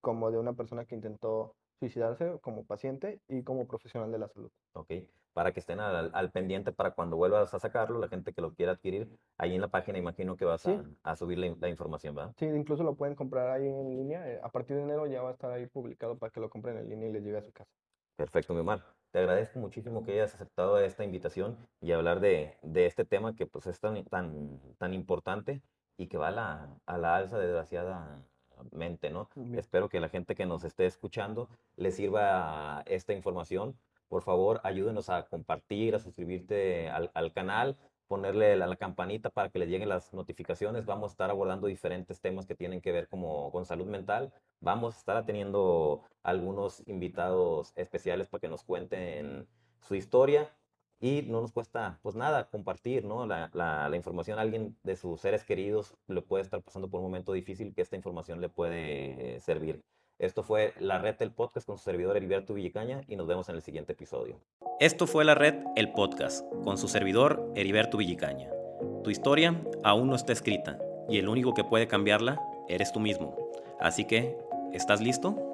[SPEAKER 3] como de una persona que intentó suicidarse como paciente y como profesional de la salud.
[SPEAKER 1] Ok, para que estén al, al pendiente para cuando vuelvas a sacarlo, la gente que lo quiera adquirir, ahí en la página imagino que vas
[SPEAKER 3] Sí.
[SPEAKER 1] a, a subir la, la información, ¿verdad?
[SPEAKER 3] Sí, incluso lo pueden comprar ahí en línea. eh, a partir de enero ya va a estar ahí publicado para que lo compren en línea y les llegue a su casa.
[SPEAKER 1] Perfecto, mi Omar. Te agradezco muchísimo que hayas aceptado esta invitación y hablar de, de este tema que pues es tan, tan, tan importante y que va a la, a la alza desgraciadamente, ¿no?
[SPEAKER 3] Bien.
[SPEAKER 1] Espero que la gente que nos esté escuchando le sirva esta información. Por favor, ayúdenos a compartir, a suscribirte al, al canal, ponerle la, la campanita para que les lleguen las notificaciones. Vamos a estar abordando diferentes temas que tienen que ver como con salud mental. Vamos a estar teniendo algunos invitados especiales para que nos cuenten su historia y no nos cuesta pues nada compartir ¿no? la, la- la información alguien de sus seres queridos le puede estar pasando por un momento difícil que esta información le puede servir. Esto fue La Red del Podcast con su servidor Heriberto Villicaña y nos vemos en el siguiente episodio.
[SPEAKER 4] Esto fue La Red, el podcast, con su servidor Heriberto Villicaña. Tu historia aún no está escrita y el único que puede cambiarla eres tú mismo. Así que, ¿estás listo?